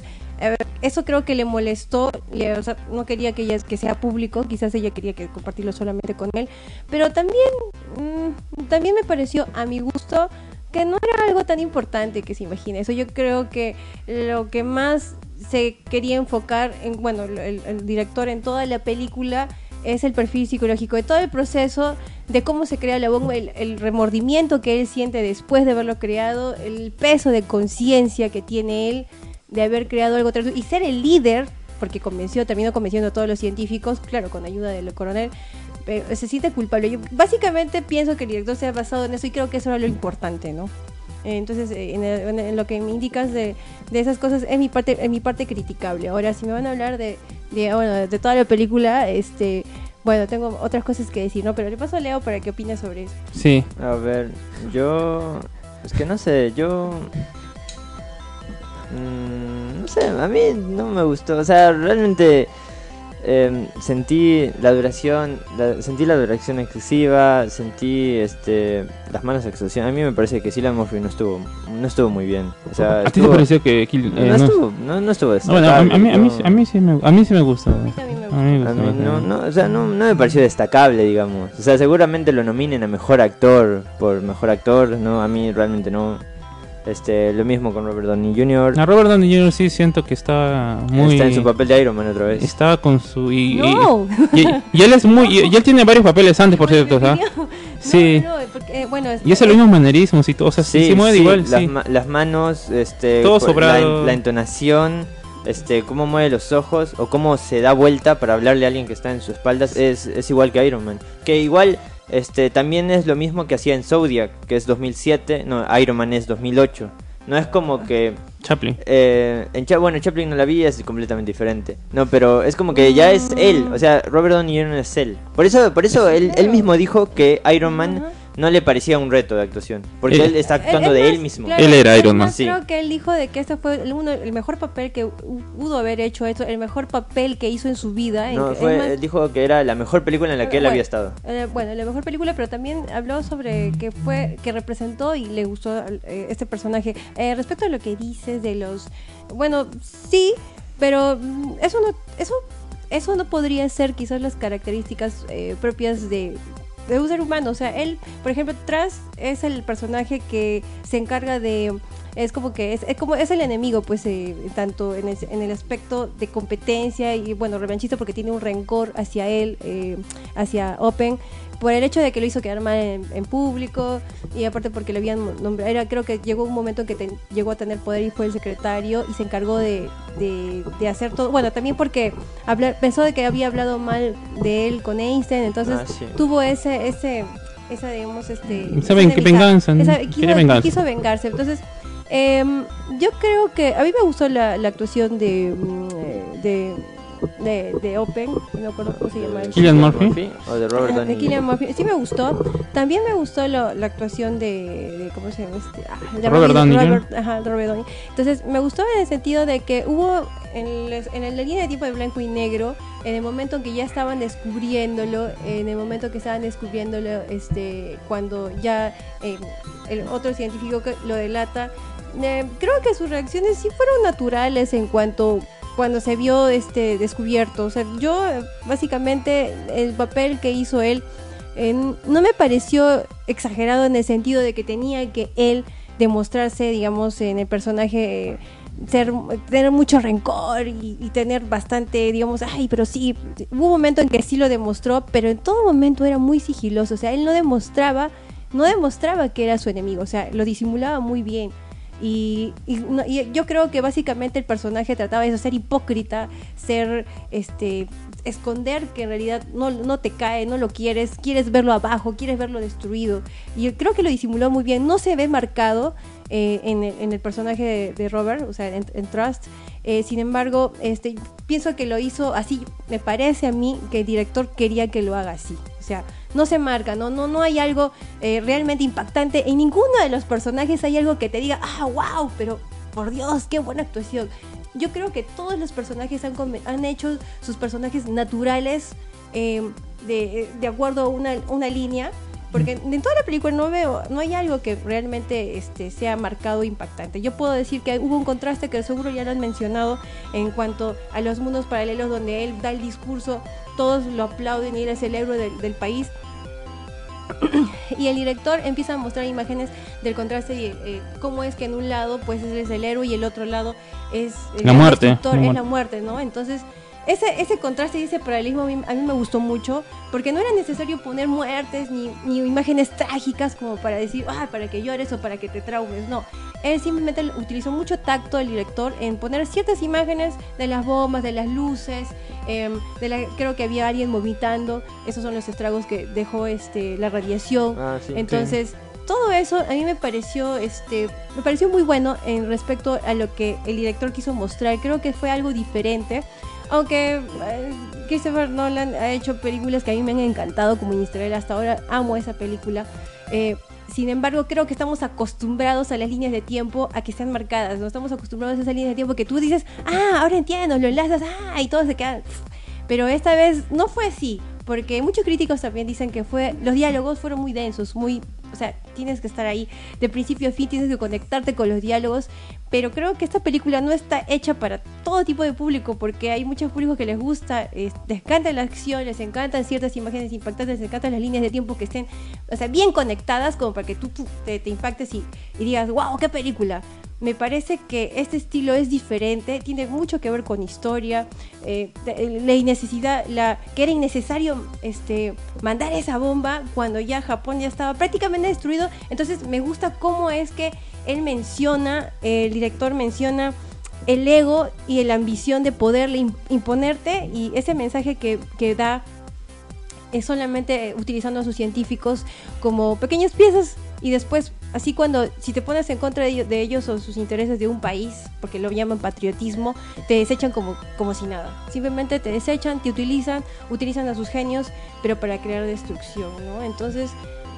eso creo que le molestó, le- no quería que ella que sea público, quizás ella quería que compartirlo solamente con él, pero también, mm, también me pareció a mi gusto que no era algo tan importante que se imagine. Eso yo creo que lo que más se quería enfocar en, bueno, el director en toda la película es el perfil psicológico de todo el proceso de cómo se crea la bomba, el, remordimiento que él siente después de haberlo creado, el peso de conciencia que tiene él de haber creado algo y ser el líder, porque convenció, terminó convenciendo a todos los científicos, claro, con ayuda del coronel, se siente culpable. Yo básicamente pienso que el director se ha basado en eso y creo que eso era lo importante, ¿no? Entonces, eh, en, el- lo que me indicas de, de esas cosas es mi parte es mi parte criticable. Ahora, si me van a hablar de, de, bueno, de toda la película, este, bueno, tengo otras cosas que decir, ¿no? Pero le paso a Leo para que opine sobre eso. Sí. A ver, yo. Es que no sé, yo. mm, no sé, a mí no me gustó. O sea, realmente. Em, sentí la duración la- sentí la duración excesiva sentí este las malas excepciones a mí me parece que Cillian Murphy no estuvo no estuvo muy bien o sea ¿A ti te pareció que Kill- no, eh, no- estuvo no, no estuvo No, bueno, a, a mí, a, mí, destacable, a, mí, sí me, a mí sí me gusta. A mí también me A mí me A gusta mí no, no, o sea, no, no me pareció destacable, digamos. O sea, seguramente lo nominen a mejor actor por mejor actor, ¿no? A mí realmente no. Este, lo mismo con Robert Downey Jr. A Robert Downey Jr. sí siento que está muy... Está en su papel de Iron Man otra vez. Está con su... Y, y- No. y, y él es muy... Y, y él tiene varios papeles antes, por cierto, ¿sabes? <laughs> No, Sí. no, porque, eh, bueno, Y hace los mismos manerismos y todo. O sea, sí, se mueve igual, las, sí. ma- las manos, este, Todo sobrado. La, la entonación, este, cómo mueve los ojos o cómo se da vuelta para hablarle a alguien que está en sus espaldas es, es igual que Iron Man. Que igual, este, también es lo mismo que hacía en Zodiac, que es 2007, no, Iron Man es 2008. No es como que Chaplin. eh, en Cha- bueno, Chaplin no la vi, es completamente diferente. No, pero es como que ya es él. O sea, Robert Downey Jr. es él. Por eso, por eso él, él mismo dijo que Iron Man. No le parecía un reto de actuación. Porque Él- él está actuando Es de más, él mismo. claro, Él era Iron Man. más, Sí. Creo que él dijo de que este fue el, uno- el mejor papel que pudo haber hecho esto, el mejor papel que hizo en su vida. No, fue- más, dijo que era la mejor película en la que él Bueno, había estado. eh, bueno, la mejor película, pero también habló sobre que fue que representó y le gustó eh, este personaje. Eh, respecto a lo que dices de los, bueno, sí, pero mm, eso no, eso, eso no podría ser quizás las características eh, propias de de un ser humano, o sea, él, por ejemplo, Tras es el personaje que se encarga de es como que es, es como es el enemigo pues eh, tanto en el, en el aspecto de competencia y bueno revanchista porque tiene un rencor hacia él eh, hacia Open por el hecho de que lo hizo quedar mal en, en público y aparte porque le habían nombrado era creo que llegó un momento en que te- llegó a tener poder y fue el secretario y se encargó de, de, de hacer todo bueno también porque hablar, pensó de que había hablado mal de él con Einstein entonces Ah, sí. tuvo ese ese esa digamos este Esa ven- venganza, ¿no? Esa- quiso, venganza. quiso vengarse entonces em, yo creo que a mí me gustó la, la actuación de mm, eh, de, de, de Open no me acuerdo cómo se llama el chico. Murphy. O de Robert Downey de Cillian Jr. Murphy. Sí me gustó. También me gustó lo- la actuación de, de- ¿cómo se llama este? Ah, de Robert Downey. Robert, ajá, Robert Downey. Entonces me gustó en el sentido de que hubo en, les- en la línea de tiempo de blanco y negro, en el momento en que ya estaban descubriéndolo, en el momento que estaban descubriéndolo, este, cuando ya eh, el otro científico lo delata, eh, creo que sus reacciones sí fueron naturales en cuanto cuando se vio este descubierto. O sea, yo eh, básicamente el papel que hizo él En- no me pareció exagerado en el sentido de que tenía que él demostrarse, digamos, en el personaje eh, tener mucho rencor y, y tener bastante, digamos, ay, pero sí, hubo un momento en que sí lo demostró, pero en todo momento era muy sigiloso, o sea, él no demostraba, no demostraba que era su enemigo, o sea, lo disimulaba muy bien. Y, yo creo que básicamente el personaje trataba de eso, ser hipócrita, ser, este, esconder que en realidad no, no te cae, no lo quieres, quieres verlo abajo, quieres verlo destruido. Y yo creo que lo disimuló muy bien, no se ve marcado eh, en, el, personaje de, Robert, o sea, en, en Trust. Eh, sin embargo, este, pienso que lo hizo así, me parece a mí que el director quería que lo haga así. O sea, no se marca, no, no, no hay algo eh, realmente impactante. En ninguno de los personajes hay algo que te diga, ah, wow, pero por Dios, qué buena actuación. Yo creo que todos los personajes han, han hecho sus personajes naturales eh, de, de acuerdo a una, una línea. Porque en toda la película no veo, no hay algo que realmente este, sea marcado impactante. Yo puedo decir que hubo un contraste que seguro ya lo han mencionado en cuanto a los mundos paralelos donde él da el discurso, todos lo aplauden y él es el héroe del, del país. <clears throat> y el director empieza a mostrar imágenes del contraste y eh, cómo es que en un lado pues es el héroe y el otro lado es el La muerte, la es la muerte, ¿no? Entonces ese, ese contraste y ese paralelismo a mí, a mí me gustó mucho porque no era necesario poner muertes ni, ni imágenes trágicas como para decir, ah, para que llores o para que te traumes. No, él simplemente utilizó mucho tacto el director en poner ciertas imágenes de las bombas, de las luces, em, de la, creo que había alguien vomitando. Esos son los estragos que dejó este, la radiación. Ah, sí. Entonces, todo eso a mí me pareció, este, me pareció muy bueno en respecto a lo que el director quiso mostrar. Creo que fue algo diferente. Aunque eh, Christopher Nolan ha hecho películas que a mí me han encantado, como Interstellar hasta ahora, amo esa película. Eh, sin embargo, creo que estamos acostumbrados a las líneas de tiempo a que estén marcadas. No estamos acostumbrados a esas líneas de tiempo que tú dices, ah, ahora entiendo, lo enlazas, ah, y todo se queda. Pero esta vez no fue así, porque muchos críticos también dicen que fue los diálogos fueron muy densos, muy, o sea, tienes que estar ahí de principio a fin, tienes que conectarte con los diálogos, pero creo que esta película no está hecha para todo tipo de público, porque hay muchos públicos que les gusta, eh, les encanta la acción, les encantan ciertas imágenes impactantes, les encantan las líneas de tiempo que estén, o sea, bien conectadas como para que tú, tú te, te impactes y, y digas, wow, qué película. Me parece que este estilo es diferente, tiene mucho que ver con historia, eh, la innecesidad, la, que era innecesario este, mandar esa bomba cuando ya Japón ya estaba prácticamente destruido. Entonces me gusta cómo es que él menciona, el director menciona el ego y la ambición de poderle im- imponerte y ese mensaje que, que da es solamente utilizando a sus científicos como pequeñas piezas y después, así cuando, si te pones en contra de ellos, de ellos o sus intereses de un país, porque lo llaman patriotismo, te desechan como, como si nada. Simplemente te desechan, te utilizan, utilizan a sus genios, pero para crear destrucción, ¿no? Entonces,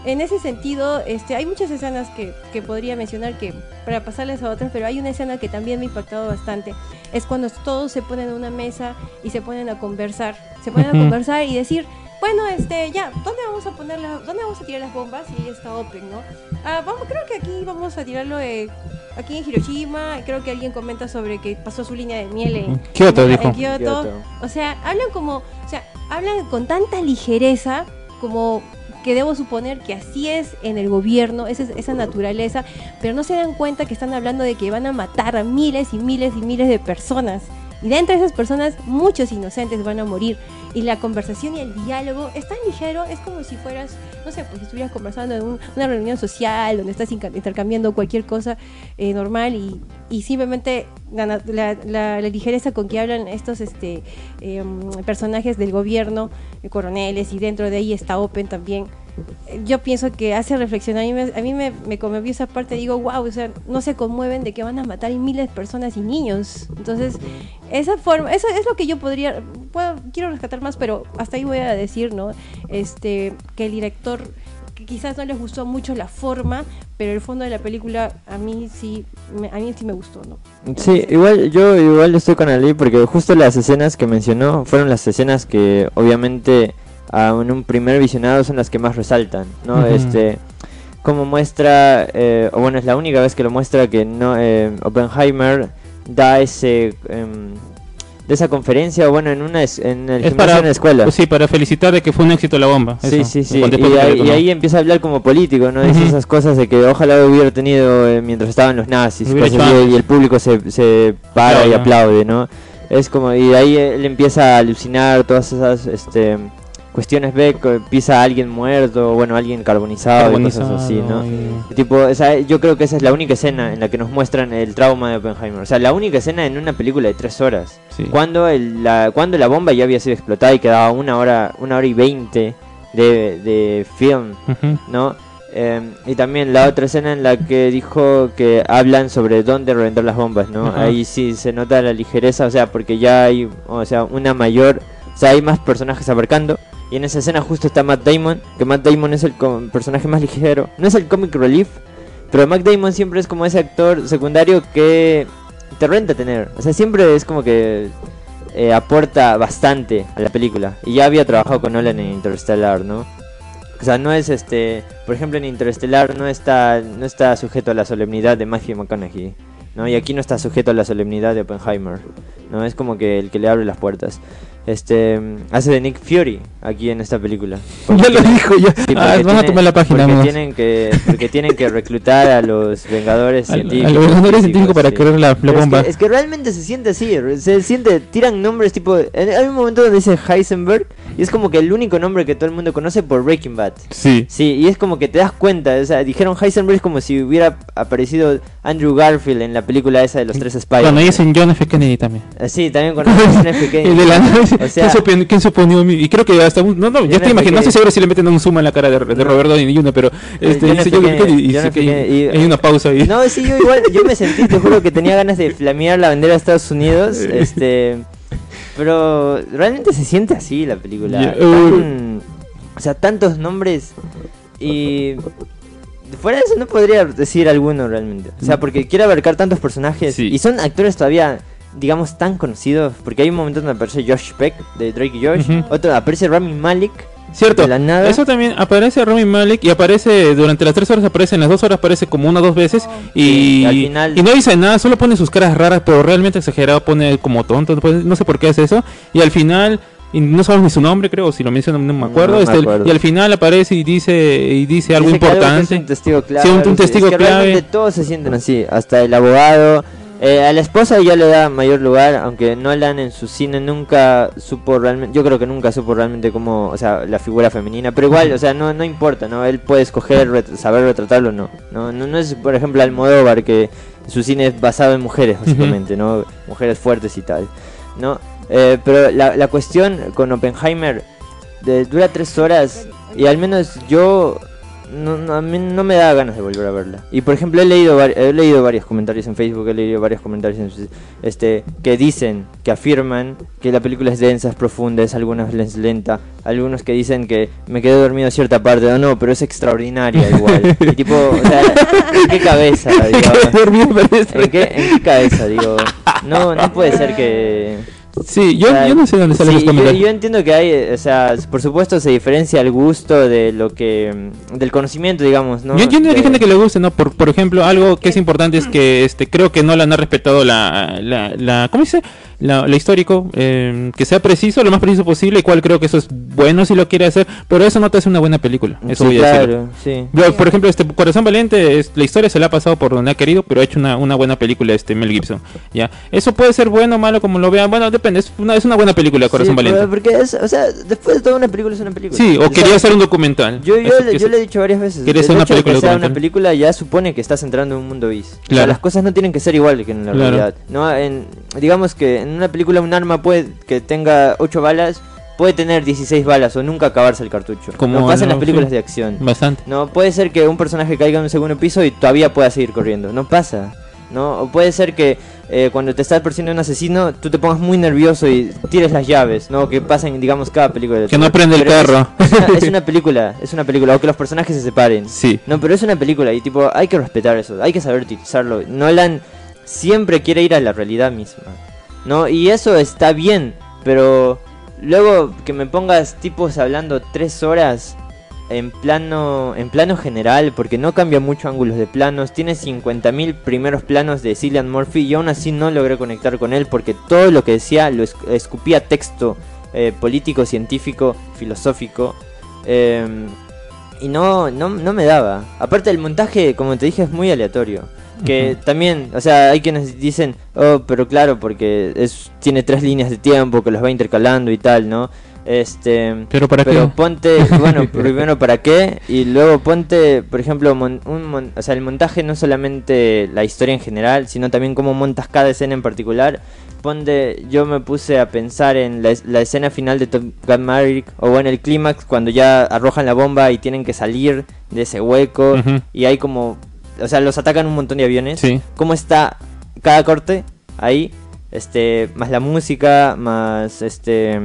en ese sentido, este, hay muchas escenas que, que podría mencionar que para pasarles a otras, pero hay una escena que también me ha impactado bastante. Es cuando todos se ponen en una mesa y se ponen a conversar. Se ponen a <laughs> conversar y decir, bueno, este, ya, ¿dónde vamos a poner las, dónde vamos a tirar las bombas? Y ahí está Open, ¿no? Ah, vamos, creo que aquí vamos a tirarlo eh, aquí en Hiroshima. Creo que alguien comenta sobre que pasó su línea de miel en Kioto, en- dijo. en Kioto. Kioto. O sea, hablan como, o sea, hablan con tanta ligereza como que debo suponer que así es en el gobierno, esa, es- esa naturaleza, pero no se dan cuenta que están hablando de que van a matar a miles y miles y miles de personas. Y de entre esas personas, muchos inocentes van a morir. Y la conversación y el diálogo es tan ligero, es como si fueras, no sé, pues estuvieras conversando en un- una reunión social donde estás intercambiando cualquier cosa eh, normal y, y simplemente la, ligereza con que hablan estos este, em, personajes del gobierno, eh, coroneles, y dentro de ahí está Open también. Yo pienso que hace reflexionar, a mí, me, a mí me, me conmovió esa parte, digo, wow, o sea, no se conmueven de que van a matar miles de personas y niños. Entonces, esa forma, eso es lo que yo podría, puedo, quiero rescatar más, pero hasta ahí voy a decir, ¿no? Este, que el director, que quizás no les gustó mucho la forma, pero el fondo de la película a mí sí, me, a mí sí me gustó, ¿no? Sí, igual yo igual estoy con Ali porque justo las escenas que mencionó fueron las escenas que obviamente en un primer visionado son las que más resaltan, ¿no? Este como muestra eh, o bueno es la única vez que lo muestra que no eh, Oppenheimer da ese em, de esa conferencia o bueno, en una es- en el Es gimnasio para, en la escuela. pues sí, para felicitar de que fue un éxito la bomba. Sí, eso, sí, sí. Y ahí, y empieza a hablar como político, ¿no? Dice esas cosas de que ojalá hubiera tenido eh, mientras estaban los nazis, cosas y el público se, se para y aplaude, ¿no? Es como, y de ahí él empieza a alucinar todas esas este, cuestiones, ve que pisa a alguien muerto, bueno, alguien carbonizado, y cosas así, ¿no? y- Tipo, o sea, yo creo que esa es la única escena en la que nos muestran el trauma de Oppenheimer. O sea, la única escena en una película de tres horas. Sí. Cuando, el- la, cuando la bomba ya había sido explotada y quedaba una hora, una hora y veinte de, de film, Ujú. ¿no? Eh, y también la otra escena en la que dijo que hablan sobre dónde reventar las bombas, ¿no? Ahí sí se nota la ligereza, o sea, porque ya hay, o sea, una mayor, o sea, hay más personajes abarcando. Y en esa escena justo está Matt Damon, que Matt Damon es el personaje más ligero. No es el comic relief, pero Matt Damon siempre es como ese actor secundario que te renta tener. O sea, siempre es como que eh, aporta bastante a la película. Y ya había trabajado con Nolan en Interstellar, ¿no? O sea, no es este, por ejemplo en Interstellar no está no está sujeto a la solemnidad de Matthew McConaughey, ¿no? Y aquí no está sujeto a la solemnidad de Oppenheimer, ¿no? Es como que el que le abre las puertas. Este hace de Nick Fury aquí en esta película. Ya lo dijo, ya. Sí, ah, a tomar la página. porque tienen que porque tienen que reclutar a los Vengadores <laughs> científicos. a los Vengadores científicos para sí. crear la, la Pero es bomba. que- Es que, realmente se siente así, se siente, tiran nombres tipo, hay un momento donde dice Heisenberg y es como que el único nombre que todo el mundo conoce por Breaking Bad. Sí. Sí, y es como que te das cuenta, o sea, dijeron Heisenberg es como si hubiera aparecido Andrew Garfield en la película esa de los tres Spider. Cuando dicen John F. Kennedy también. Sí, también con <laughs> John F. Kennedy. La O sea, ¿quién, quién suponió Y creo que hasta un. No, no, John ya te imaginas, no estoy seguro si le meten un zoom en la cara de, de No. Robert Downey Jr., pero este, John dice F. John F. Kennedy, Kennedy y John dice F. que Kennedy, y- hay una <laughs> pausa ahí. No, sí, yo igual, yo me sentí, te juro que tenía ganas de flamear la bandera de Estados Unidos, este, pero realmente se siente así la película. Tan- o sea, tantos nombres y fuera de eso no podría decir alguno realmente. O sea, porque quiere abarcar tantos personajes Sí. y son actores todavía digamos tan conocidos, porque hay un momento donde aparece Josh Peck de Drake y Josh, Ujú. otro aparece Rami Malek Cierto, de la nada. eso también aparece Rami Malek y aparece durante las tres horas, aparece en las dos horas, aparece como una o dos veces y, Sí, al final- y no dice nada, solo pone sus caras raras, pero realmente exagerado, pone como tonto, pues, no sé por qué hace eso. Y al final, y no sabemos ni su nombre, creo, si lo menciona, no me acuerdo. No este, acuerdo. Y al final aparece y dice y dice algo Dice importante. es un testigo clave. Sí, un- un algo así. testigo Es que clave. realmente todos se sienten así, hasta el abogado. Eh, a la esposa ya le da mayor lugar, aunque Nolan en su cine nunca supo realmente, yo creo que nunca supo realmente cómo, o sea, la figura femenina, pero igual, o sea, no, no importa, ¿no? Él puede escoger ret- saber retratarlo o no. no. No no es, por ejemplo, Almodóvar, que su cine es basado en mujeres, básicamente, ¿no? Mujeres fuertes y tal, ¿no? Eh, pero la, la cuestión con Oppenheimer de- dura tres horas y al menos yo no, no, a mí no me da ganas de volver a verla. Y por ejemplo he leído he leído varios comentarios en Facebook, he leído varios comentarios en- este que dicen, que afirman que la película es densa, es profunda, es algunas veces lenta, algunos que dicen que me quedé dormido a cierta parte, no, no, pero es extraordinaria igual. <laughs> y tipo, o sea, ¿en qué cabeza? <laughs> Digo, es- ¿En qué, ¿En qué cabeza? Digo, no, no puede ser que... Sí, yo, o sea, yo no sé dónde salen sí, los yo- comentarios. Yo, entiendo que hay, o sea, por supuesto se diferencia el gusto de lo que, del conocimiento, digamos, ¿no? Yo entiendo que hay gente que le guste, ¿no? Por, por ejemplo, algo que es importante es que este creo que Nolan ha respetado la, la, la ¿cómo dice? La, lo histórico, eh, que sea preciso, lo más preciso posible, y cual creo que eso es bueno si lo quiere hacer, pero eso no te hace una buena película, eso Sí, voy a decirlo. claro, sí. Yo, por ejemplo, este Corazón Valiente, es, la historia se la ha pasado por donde ha querido, pero ha hecho una, una buena película este Mel Gibson. Ya, eso puede ser bueno o malo como lo vean. Bueno, depende. Es una, es una buena película, Corazón Sí, Valiente. Porque es, o sea, después de todo una película es una película. Sí, o sea, quería hacer un documental. Yo, yo, le, yo le he dicho varias veces. ¿Quieres el hacer una película que sea una película ya supone que estás entrando en un mundo bis. O sea, Claro. las cosas no tienen que ser igual que en la Claro. realidad. No, en, digamos que en una película un arma puede que tenga 8 balas, puede tener 16 balas o nunca acabarse el cartucho. Como Como pasa en no, las películas sí. de acción. Bastante. No, puede ser que un personaje caiga en un segundo piso y todavía pueda seguir corriendo. No pasa. ¿no? O puede ser que eh, cuando te está persiguiendo un asesino, tú te pongas muy nervioso y tires las llaves, ¿no? Que pasa en, digamos, cada película. de Que no prende el es- carro. Es, una, es una <laughs> película, es una película. O que los personajes se separen. Sí. No, pero es una película y tipo, hay que respetar eso, hay que saber utilizarlo. Nolan siempre quiere ir a la realidad misma. ¿No? Y eso está bien, pero luego que me pongas tipos hablando tres horas en plano en plano general, porque no cambia mucho ángulos de planos, tiene 50.000 primeros planos de Cillian Murphy y aún así no logré conectar con él porque todo lo que decía lo esc- escupía texto eh, político, científico, filosófico. em, y no, no, no me daba. Aparte el montaje, como te dije, es muy aleatorio. Que también, o sea, hay quienes dicen, oh, pero claro, porque es, tiene tres líneas de tiempo que los va intercalando y tal, ¿no? Este, Pero para pero qué? ponte, bueno, <laughs> primero para qué y luego ponte, por ejemplo, mon- un mon- o sea, el montaje no solamente la historia en general, sino también cómo montas cada escena en particular. Ponte, yo me puse a pensar en la, la escena final de Top Gun Maverick o bueno, el clímax cuando ya arrojan la bomba y tienen que salir de ese hueco y hay como, o sea, los atacan un montón de aviones. Sí. ¿Cómo está cada corte ahí? Este, más la música, más este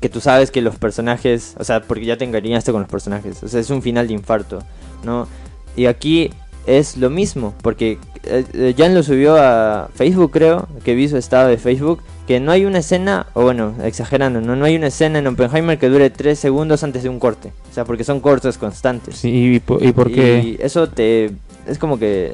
que tú sabes que los personajes, o sea, porque ya te encariñaste con los personajes, o sea, es un final de infarto, ¿no? Y aquí es lo mismo, porque eh, eh, Jan lo subió a Facebook, creo, que vi su estado de Facebook, que no hay una escena, o bueno, exagerando, no, no hay una escena en Oppenheimer que dure 3 segundos antes de un corte, o sea, porque son cortes constantes. Sí, ¿y por, y por qué? Y eso te. Es como que.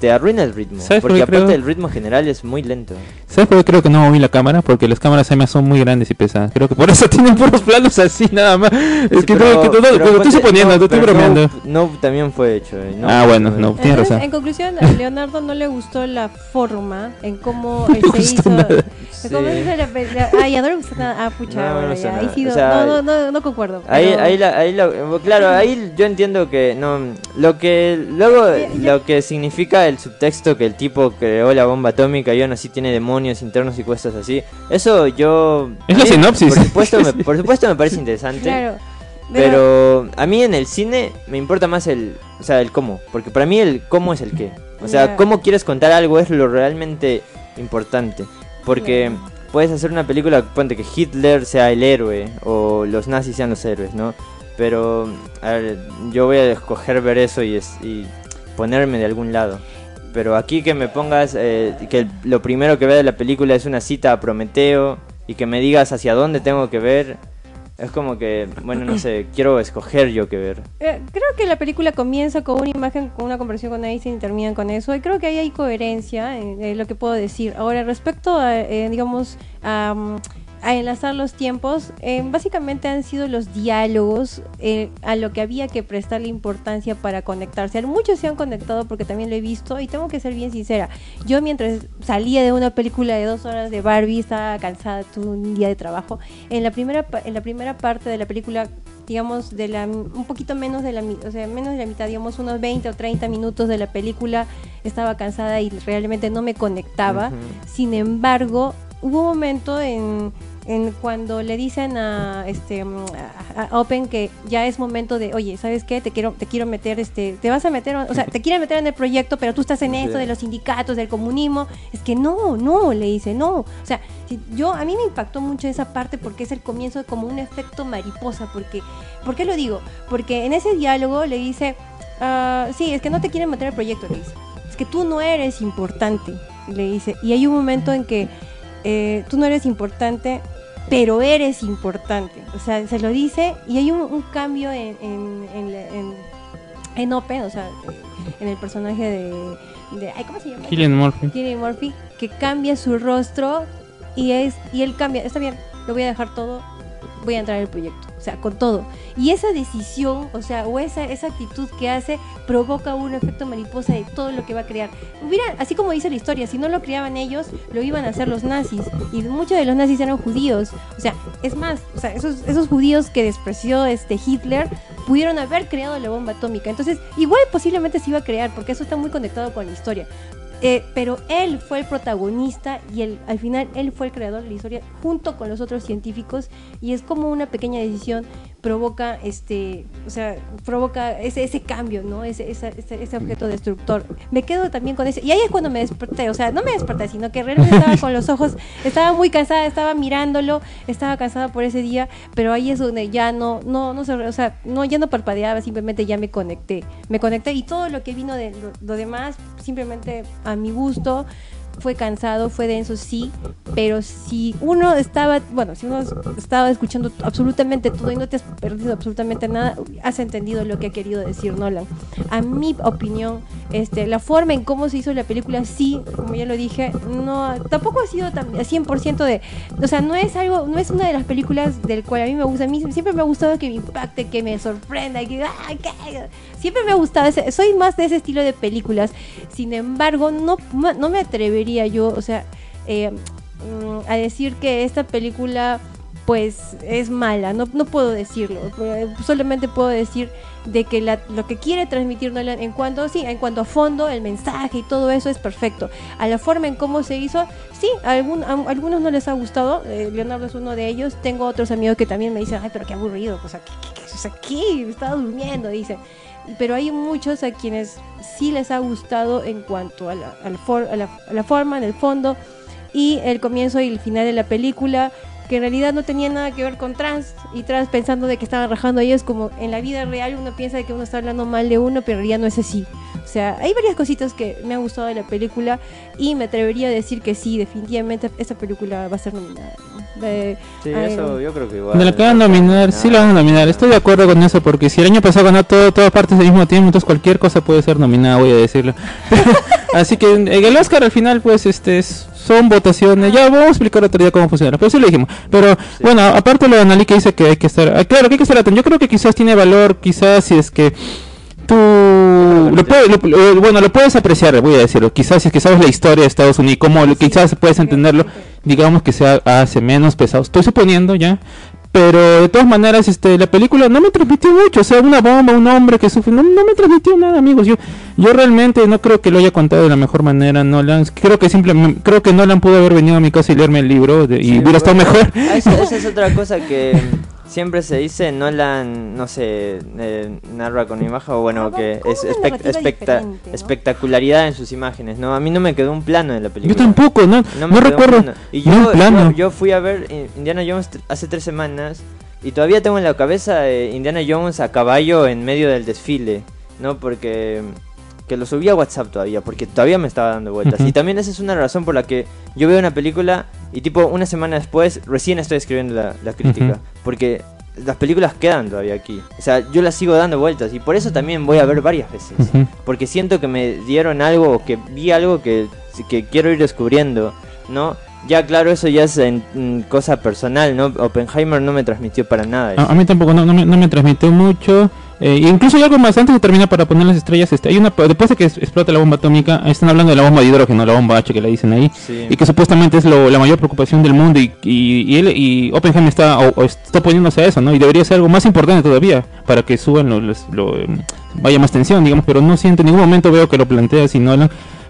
Te arruina el ritmo. ¿Sabes por Porque qué aparte creo? el ritmo general es muy lento. ¿Sabes por qué creo que no moví la cámara? Porque las cámaras IMAX son muy grandes y pesadas. Creo que por eso <laughs> tienen puros planos así, nada más. Es Sí, que, pero- que todo- pero pero estoy suponiendo, no, te estoy bromeando. No, no también fue hecho. eh, no, Ah, bueno, no. Tienes Entonces, razón. En conclusión, a <laughs> Leonardo no le gustó la forma en cómo No le se gustó hizo. nada. cómo Sí. hizo la Ay, a no le gustó nada. Ah, pucha, No, no ya, O no, sea, no, no, concuerdo. Ahí, ahí, la- ahí la- claro, ahí yo entiendo que no, lo que luego Ya- ya- lo que significa el subtexto que el tipo creó la bomba atómica y aún así tiene demonios internos y cosas así. Eso yo Es la sinopsis. Por supuesto, me, por <laughs> supuesto me parece interesante. Claro. Pero a mí en el cine me importa más el, o sea, el cómo, porque para mí el cómo es el qué. O sea, Ya. cómo quieres contar algo es lo realmente importante, porque puedes hacer una película ponte que Hitler sea el héroe o los nazis sean los héroes, ¿no? Pero a ver, yo voy a escoger ver eso y, es- y ponerme de algún lado. Pero aquí que me pongas eh, que lo primero que vea de la película es una cita a Prometeo y que me digas hacia dónde tengo que ver, es como que, bueno, no sé, <clears throat> quiero escoger yo qué ver. Eh, creo que la película comienza con una imagen, con una conversación con Einstein y terminan con eso. Y creo que ahí hay coherencia en, en lo que puedo decir. Ahora, respecto a, eh, digamos, a, mm, a enlazar los tiempos, eh, básicamente han sido los diálogos eh, a lo que había que prestarle importancia para conectarse. Muchos se han conectado porque también lo he visto y tengo que ser bien sincera. Yo mientras salía de una película de dos horas de Barbie, estaba cansada, tuve un día de trabajo. En la primera, en la primera parte de la película digamos, de la, un poquito menos de la, o sea, menos de la mitad, digamos, unos 20 o 30 minutos de la película, estaba cansada y realmente no me conectaba. Ujú. Sin embargo, hubo un momento en, en cuando le dicen a este a, a Open que ya es momento de, oye, ¿sabes qué? Te quiero te quiero meter este te vas a meter, o sea, te quieren meter en el proyecto, pero tú estás en Sí. esto de los sindicatos, del comunismo. Es que no, no, le dice, no. O sea, si- yo a mí me impactó mucho esa parte porque es el comienzo de como un efecto mariposa, porque ¿por qué lo digo? Porque en ese diálogo le dice, ah, sí, es que no te quieren meter el proyecto, le dice. Es que tú no eres importante, le dice. Y hay un momento en que eh, tú no eres importante, pero eres importante. O sea, se lo dice y hay un, un cambio en, en, en, en- en Open, o sea, en el personaje de... de ay, ¿Cómo se llama? Killian Murphy. Cillian Murphy, que cambia su rostro y es y él cambia, está bien, lo voy a dejar todo, voy a entrar al proyecto, o sea, con todo. Y esa decisión, o sea, o esa, esa actitud que hace, provoca un efecto mariposa de todo lo que va a crear. Hubiera, así como dice la historia, si no lo creaban ellos, lo iban a hacer los nazis. Y muchos de los nazis eran judíos. O sea, es más, o sea, esos, esos judíos que despreció este Hitler pudieron haber creado la bomba atómica. Entonces, igual posiblemente se iba a crear, porque eso está muy conectado con la historia. Eh, pero él fue el protagonista y al final él fue el creador de la historia junto con los otros científicos y es como una pequeña decisión provoca este o sea provoca ese, ese cambio no ese, ese, ese objeto destructor. Me quedo también con ese y ahí es cuando me desperté o sea no me desperté sino que realmente estaba con los ojos estaba muy cansada estaba mirándolo estaba cansada por ese día pero ahí es donde ya no no no o sea no ya no parpadeaba simplemente ya me conecté me conecté y todo lo que vino de lo, lo demás simplemente a mi gusto fue cansado, fue denso, sí, pero si uno estaba, bueno, si uno estaba escuchando absolutamente todo y no te has perdido absolutamente nada, has entendido lo que ha querido decir Nolan. A mi opinión, este, la forma en cómo se hizo la película, sí, como ya lo dije, no, tampoco ha sido tan, 100% de, o sea, no es algo, no es una de las películas del cual a mí me gusta, a mí siempre me ha gustado que me impacte, que me sorprenda, que, ¡ah, que siempre me ha gustado, ese, soy más de ese estilo de películas, sin embargo, no, no me atrevería yo, o sea, eh, mm, a decir que esta película pues es mala, no, no puedo decirlo, solamente puedo decir de que lo que quiere transmitir en cuanto, sí, en cuanto a fondo, el mensaje y todo eso es perfecto. A la forma en cómo se hizo, sí, a, algún, algunos no les ha gustado, eh, Leonardo es uno de ellos, tengo otros amigos que también me dicen, ay, pero qué aburrido, pues aquí, aquí, estaba durmiendo, dicen. Pero hay muchos a quienes sí les ha gustado en cuanto a la, a la forma, en el fondo, y el comienzo y el final de la película que en realidad no tenía nada que ver con trans y trans pensando de que estaban rajando a ellos como en la vida real uno piensa de que uno está hablando mal de uno pero realidad no es así. O sea hay varias cositas que me han gustado de la película y me atrevería a decir que sí definitivamente esta película va a ser nominada sí eso yo creo que igual de la que van a nominar sí la van a nominar estoy de acuerdo con eso porque si el año pasado ganó todo todas partes al mismo tiempo entonces cualquier cosa puede ser nominada voy a decirlo. <laughs> Así que el Oscar al final pues este es son votaciones. Ya vamos a explicar otro día cómo funciona, pero sí lo dijimos. Pero bueno, aparte lo de Anali que dice que hay que estar, ah, claro que hay que estar atento. Yo creo que quizás tiene valor, quizás si es que tú lo puedes, bueno, lo puedes apreciar, voy a decirlo. Quizás si es que sabes la historia de Estados Unidos, cómo quizás puedes entenderlo, digamos que se hace menos pesado. Estoy suponiendo ya, pero de todas maneras este la película no me transmitió mucho o sea una bomba un hombre que sufre no, no me transmitió nada amigos yo yo realmente no creo que lo haya contado de la mejor manera Nolan creo que simplemente creo que Nolan pudo haber venido a mi casa y leerme el libro y hubiera estado mejor. Ah, esa, es <laughs> otra cosa que siempre se dice Nolan no sé eh, narra con imagen o bueno que es espectacularidad en sus imágenes no a mí no me quedó un plano en la película. Yo tampoco no no, recuerdo y yo, yo, yo fui a ver Indiana Jones hace tres semanas y todavía tengo en la cabeza eh, Indiana Jones a caballo en medio del desfile no porque que lo subí a WhatsApp todavía, porque todavía me estaba dando vueltas. Y también esa es una razón por la que yo veo una película y tipo una semana después recién estoy escribiendo la, crítica. Porque las películas quedan todavía aquí. O sea, yo las sigo dando vueltas y por eso también voy a ver varias veces. Porque siento que me dieron algo, o que vi algo que, que quiero ir descubriendo, ¿no? Ya, claro, eso ya es en, cosa personal, ¿no? Oppenheimer no me transmitió para nada. A, mí tampoco, no, no, me, no me transmitió mucho. Eh, incluso hay algo más antes de terminar para poner las estrellas. Este, hay una después de que explota la bomba atómica, están hablando de la bomba de hidrógeno, la bomba H que le dicen ahí, y que supuestamente es lo, la mayor preocupación del mundo y, y, él y Oppenheimer está está poniéndose a eso, ¿no? Y debería ser algo más importante todavía para que suban los, lo, em, vaya más tensión, digamos, pero no siento en ningún momento veo que lo plantea si no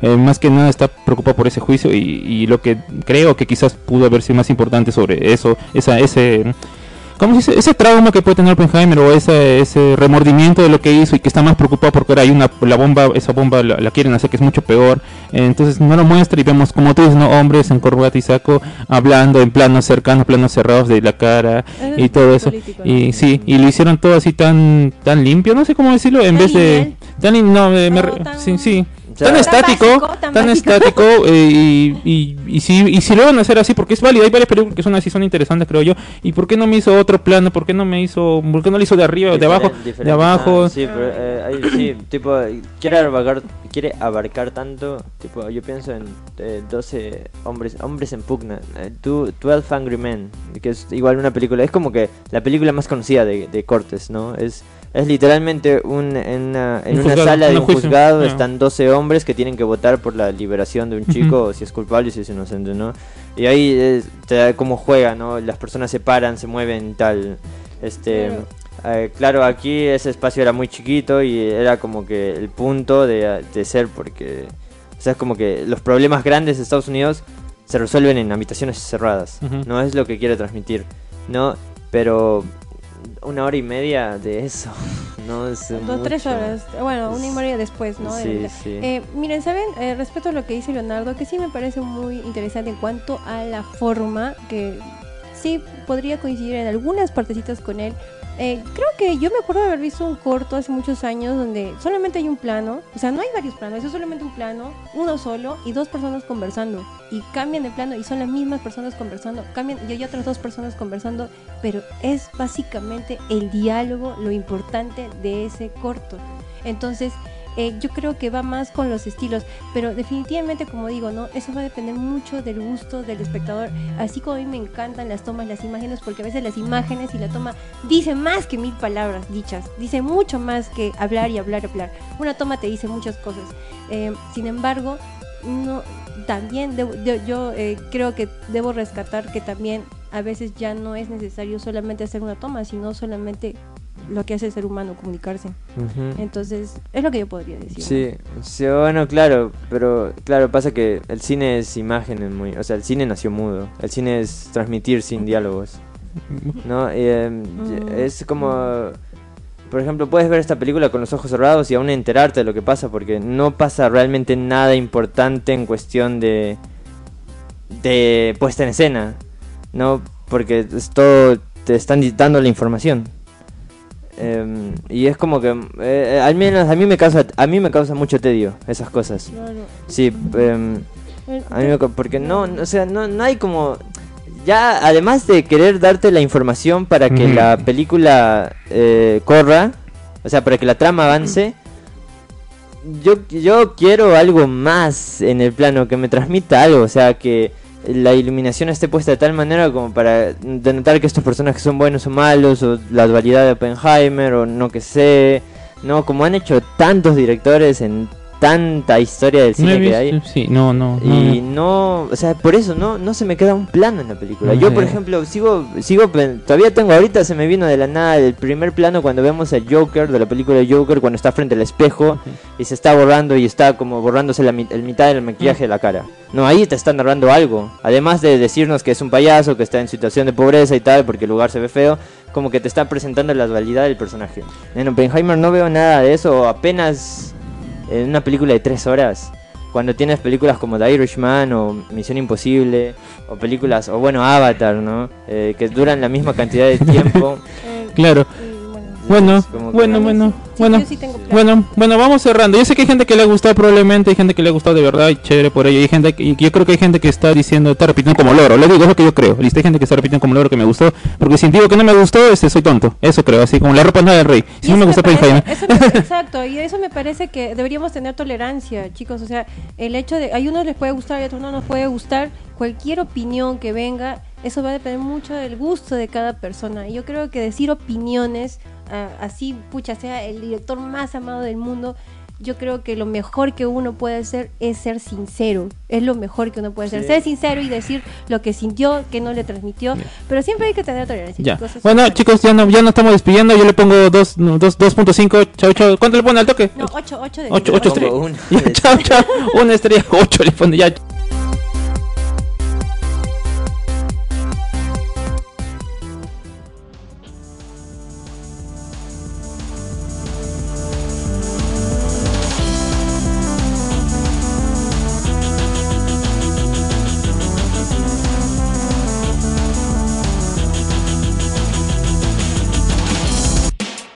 eh, más que nada está preocupado por ese juicio y, y, lo que creo que quizás pudo haber sido más importante sobre eso, esa, ese ¿cómo se dice? ese trauma que puede tener Oppenheimer o ese, ese remordimiento de lo que hizo y que está más preocupado porque ahora hay una la bomba esa bomba la, quieren hacer que es mucho peor. Entonces no lo muestra y vemos como tú dices no hombres en corbata y saco hablando en planos cercanos planos cerrados de la cara y todo eso. y sí y lo hicieron todo así tan tan limpio no sé cómo decirlo en vez de tan no, me, sí sí tan estático, tan, estático, eh, y, y, si, y si lo van a hacer así, porque es válido, hay varias películas que son así, son interesantes, creo yo, y por qué no me hizo otro plano, por qué no me hizo, por qué no lo hizo de arriba o de abajo, de abajo. Ah, sí, pero, eh, sí, <clears throat> tipo, quiere abarcar, quiere abarcar tanto, tipo, yo pienso en 12 eh, hombres, hombres en pugna, 12 Angry Men, que es igual una película, es como que la película más conocida de, de Cortes, ¿no? Es es literalmente un, en una, en una sala de un juzgado están 12 hombres que tienen que votar por la liberación de un chico, si es culpable y si es inocente, ¿no? Y ahí te da cómo juega, ¿no? Las personas se paran, se mueven tal. Este, eh, claro, aquí ese espacio era muy chiquito y era como que el punto de, de ser porque... O sea, es como que los problemas grandes de Estados Unidos se resuelven en habitaciones cerradas. No es lo que quiere transmitir, ¿no? Pero una hora y media de eso. <laughs> No es Dos, tres horas. Bueno, una y media después, ¿no? Sí, sí. Eh, miren, ¿saben? Eh, respecto a lo que dice Leonardo, que sí me parece muy interesante en cuanto a la forma, que sí podría coincidir en algunas partecitas con él, Eh, creo que yo me acuerdo de haber visto un corto hace muchos años donde solamente hay un plano, o sea, no hay varios planos, es solamente un plano, uno solo y dos personas conversando. Y cambian de plano y son las mismas personas conversando, cambian y hay otras dos personas conversando, pero es básicamente el diálogo lo importante de ese corto. Entonces, eh, yo creo que va más con los estilos, pero definitivamente, como digo, no, eso va a depender mucho del gusto del espectador. Así como a mí me encantan las tomas, las imágenes, porque a veces las imágenes y la toma dicen más que mil palabras dichas, dice mucho más que hablar y hablar y hablar. Una toma te dice muchas cosas. Eh, sin embargo, no, también debo- de- yo eh, creo que debo rescatar que también a veces ya no es necesario solamente hacer una toma, sino solamente lo que hace el ser humano, comunicarse. Entonces, es lo que yo podría decir. Sí, sí, bueno, claro, pero claro, pasa que el cine es imágenes muy, o sea, el cine nació mudo, el cine es transmitir sin diálogos, <laughs> ¿no? Y, em, Mm. Es como, por ejemplo, puedes ver esta película con los ojos cerrados y aún enterarte de lo que pasa, porque no pasa realmente nada importante en cuestión de, de puesta en escena, ¿no? Porque es todo, te están dando la información. Em, y es como que eh, al menos a mí me causa a mí me causa mucho tedio esas cosas Claro. sí em, Eh, a mí me ca- porque no, no, o sea no, no hay como ya además de querer darte la información para que la película eh, corra o sea para que la trama avance yo yo quiero algo más en el plano que me transmita algo o sea que la iluminación esté puesta de tal manera como para denotar que estos personajes son buenos o malos, o la dualidad de Oppenheimer, o no que sé, no, como han hecho tantos directores en tanta historia del No cine que hay. sí, no, no. no, Y no. no, o sea, por eso no, no se me queda un plano en la película. Yo, por ejemplo, sigo, sigo, todavía tengo, ahorita se me vino de la nada el primer plano cuando vemos al Joker, de la película Joker, cuando está frente al espejo y se está borrando y está como borrándose la, el mitad del maquillaje de la cara. No, ahí te están narrando algo. Además de decirnos que es un payaso, que está en situación de pobreza y tal, porque el lugar se ve feo, como que te está presentando la dualidad del personaje. En Oppenheimer no veo nada de eso, apenas en una película de tres horas. Cuando tienes películas como The Irishman o Misión Imposible, o películas, o bueno, Avatar, ¿no? Eh, que duran la misma cantidad de tiempo. <laughs> eh, Claro. Bueno. Bueno, bueno, bueno, Sí, sí. Bueno, bueno, vamos cerrando. Yo sé que hay gente que le ha gustado probablemente, hay gente que le ha gustado de verdad y chévere por ello. Y hay gente que, yo creo que hay gente que está diciendo, está repitiendo como loro. Le digo, es lo que yo creo. Listo, hay gente que está repitiendo como loro que me gustó. Porque si digo que no me gustó, este, soy tonto. Eso creo, así como la ropa no del rey. Si no me eso gusta parece- Oppenheimer. eso me- <laughs> Exacto, y eso me parece que deberíamos tener tolerancia, chicos. O sea, el hecho de. A unos les puede gustar y a otros no nos puede gustar. Cualquier opinión que venga, eso va a depender mucho del gusto de cada persona. Y yo creo que decir opiniones, ah, así, pucha, sea el director más amado del mundo. Yo creo que lo mejor que uno puede hacer es ser sincero. Es lo mejor que uno puede hacer. Sí. Ser sincero y decir lo que sintió, que no le transmitió. Pero siempre hay que tener tolerancia, Ya. chicos. Bueno, es- chicos, ya no, ya no estamos despidiendo. Yo le pongo dos- no, dos- 2.5. Chao, chao. ¿Cuánto le pone al toque? No, 8, 8 de 8, diez. 8 Pongo estrellas. <laughs> Una estrella, 8 le pone ya.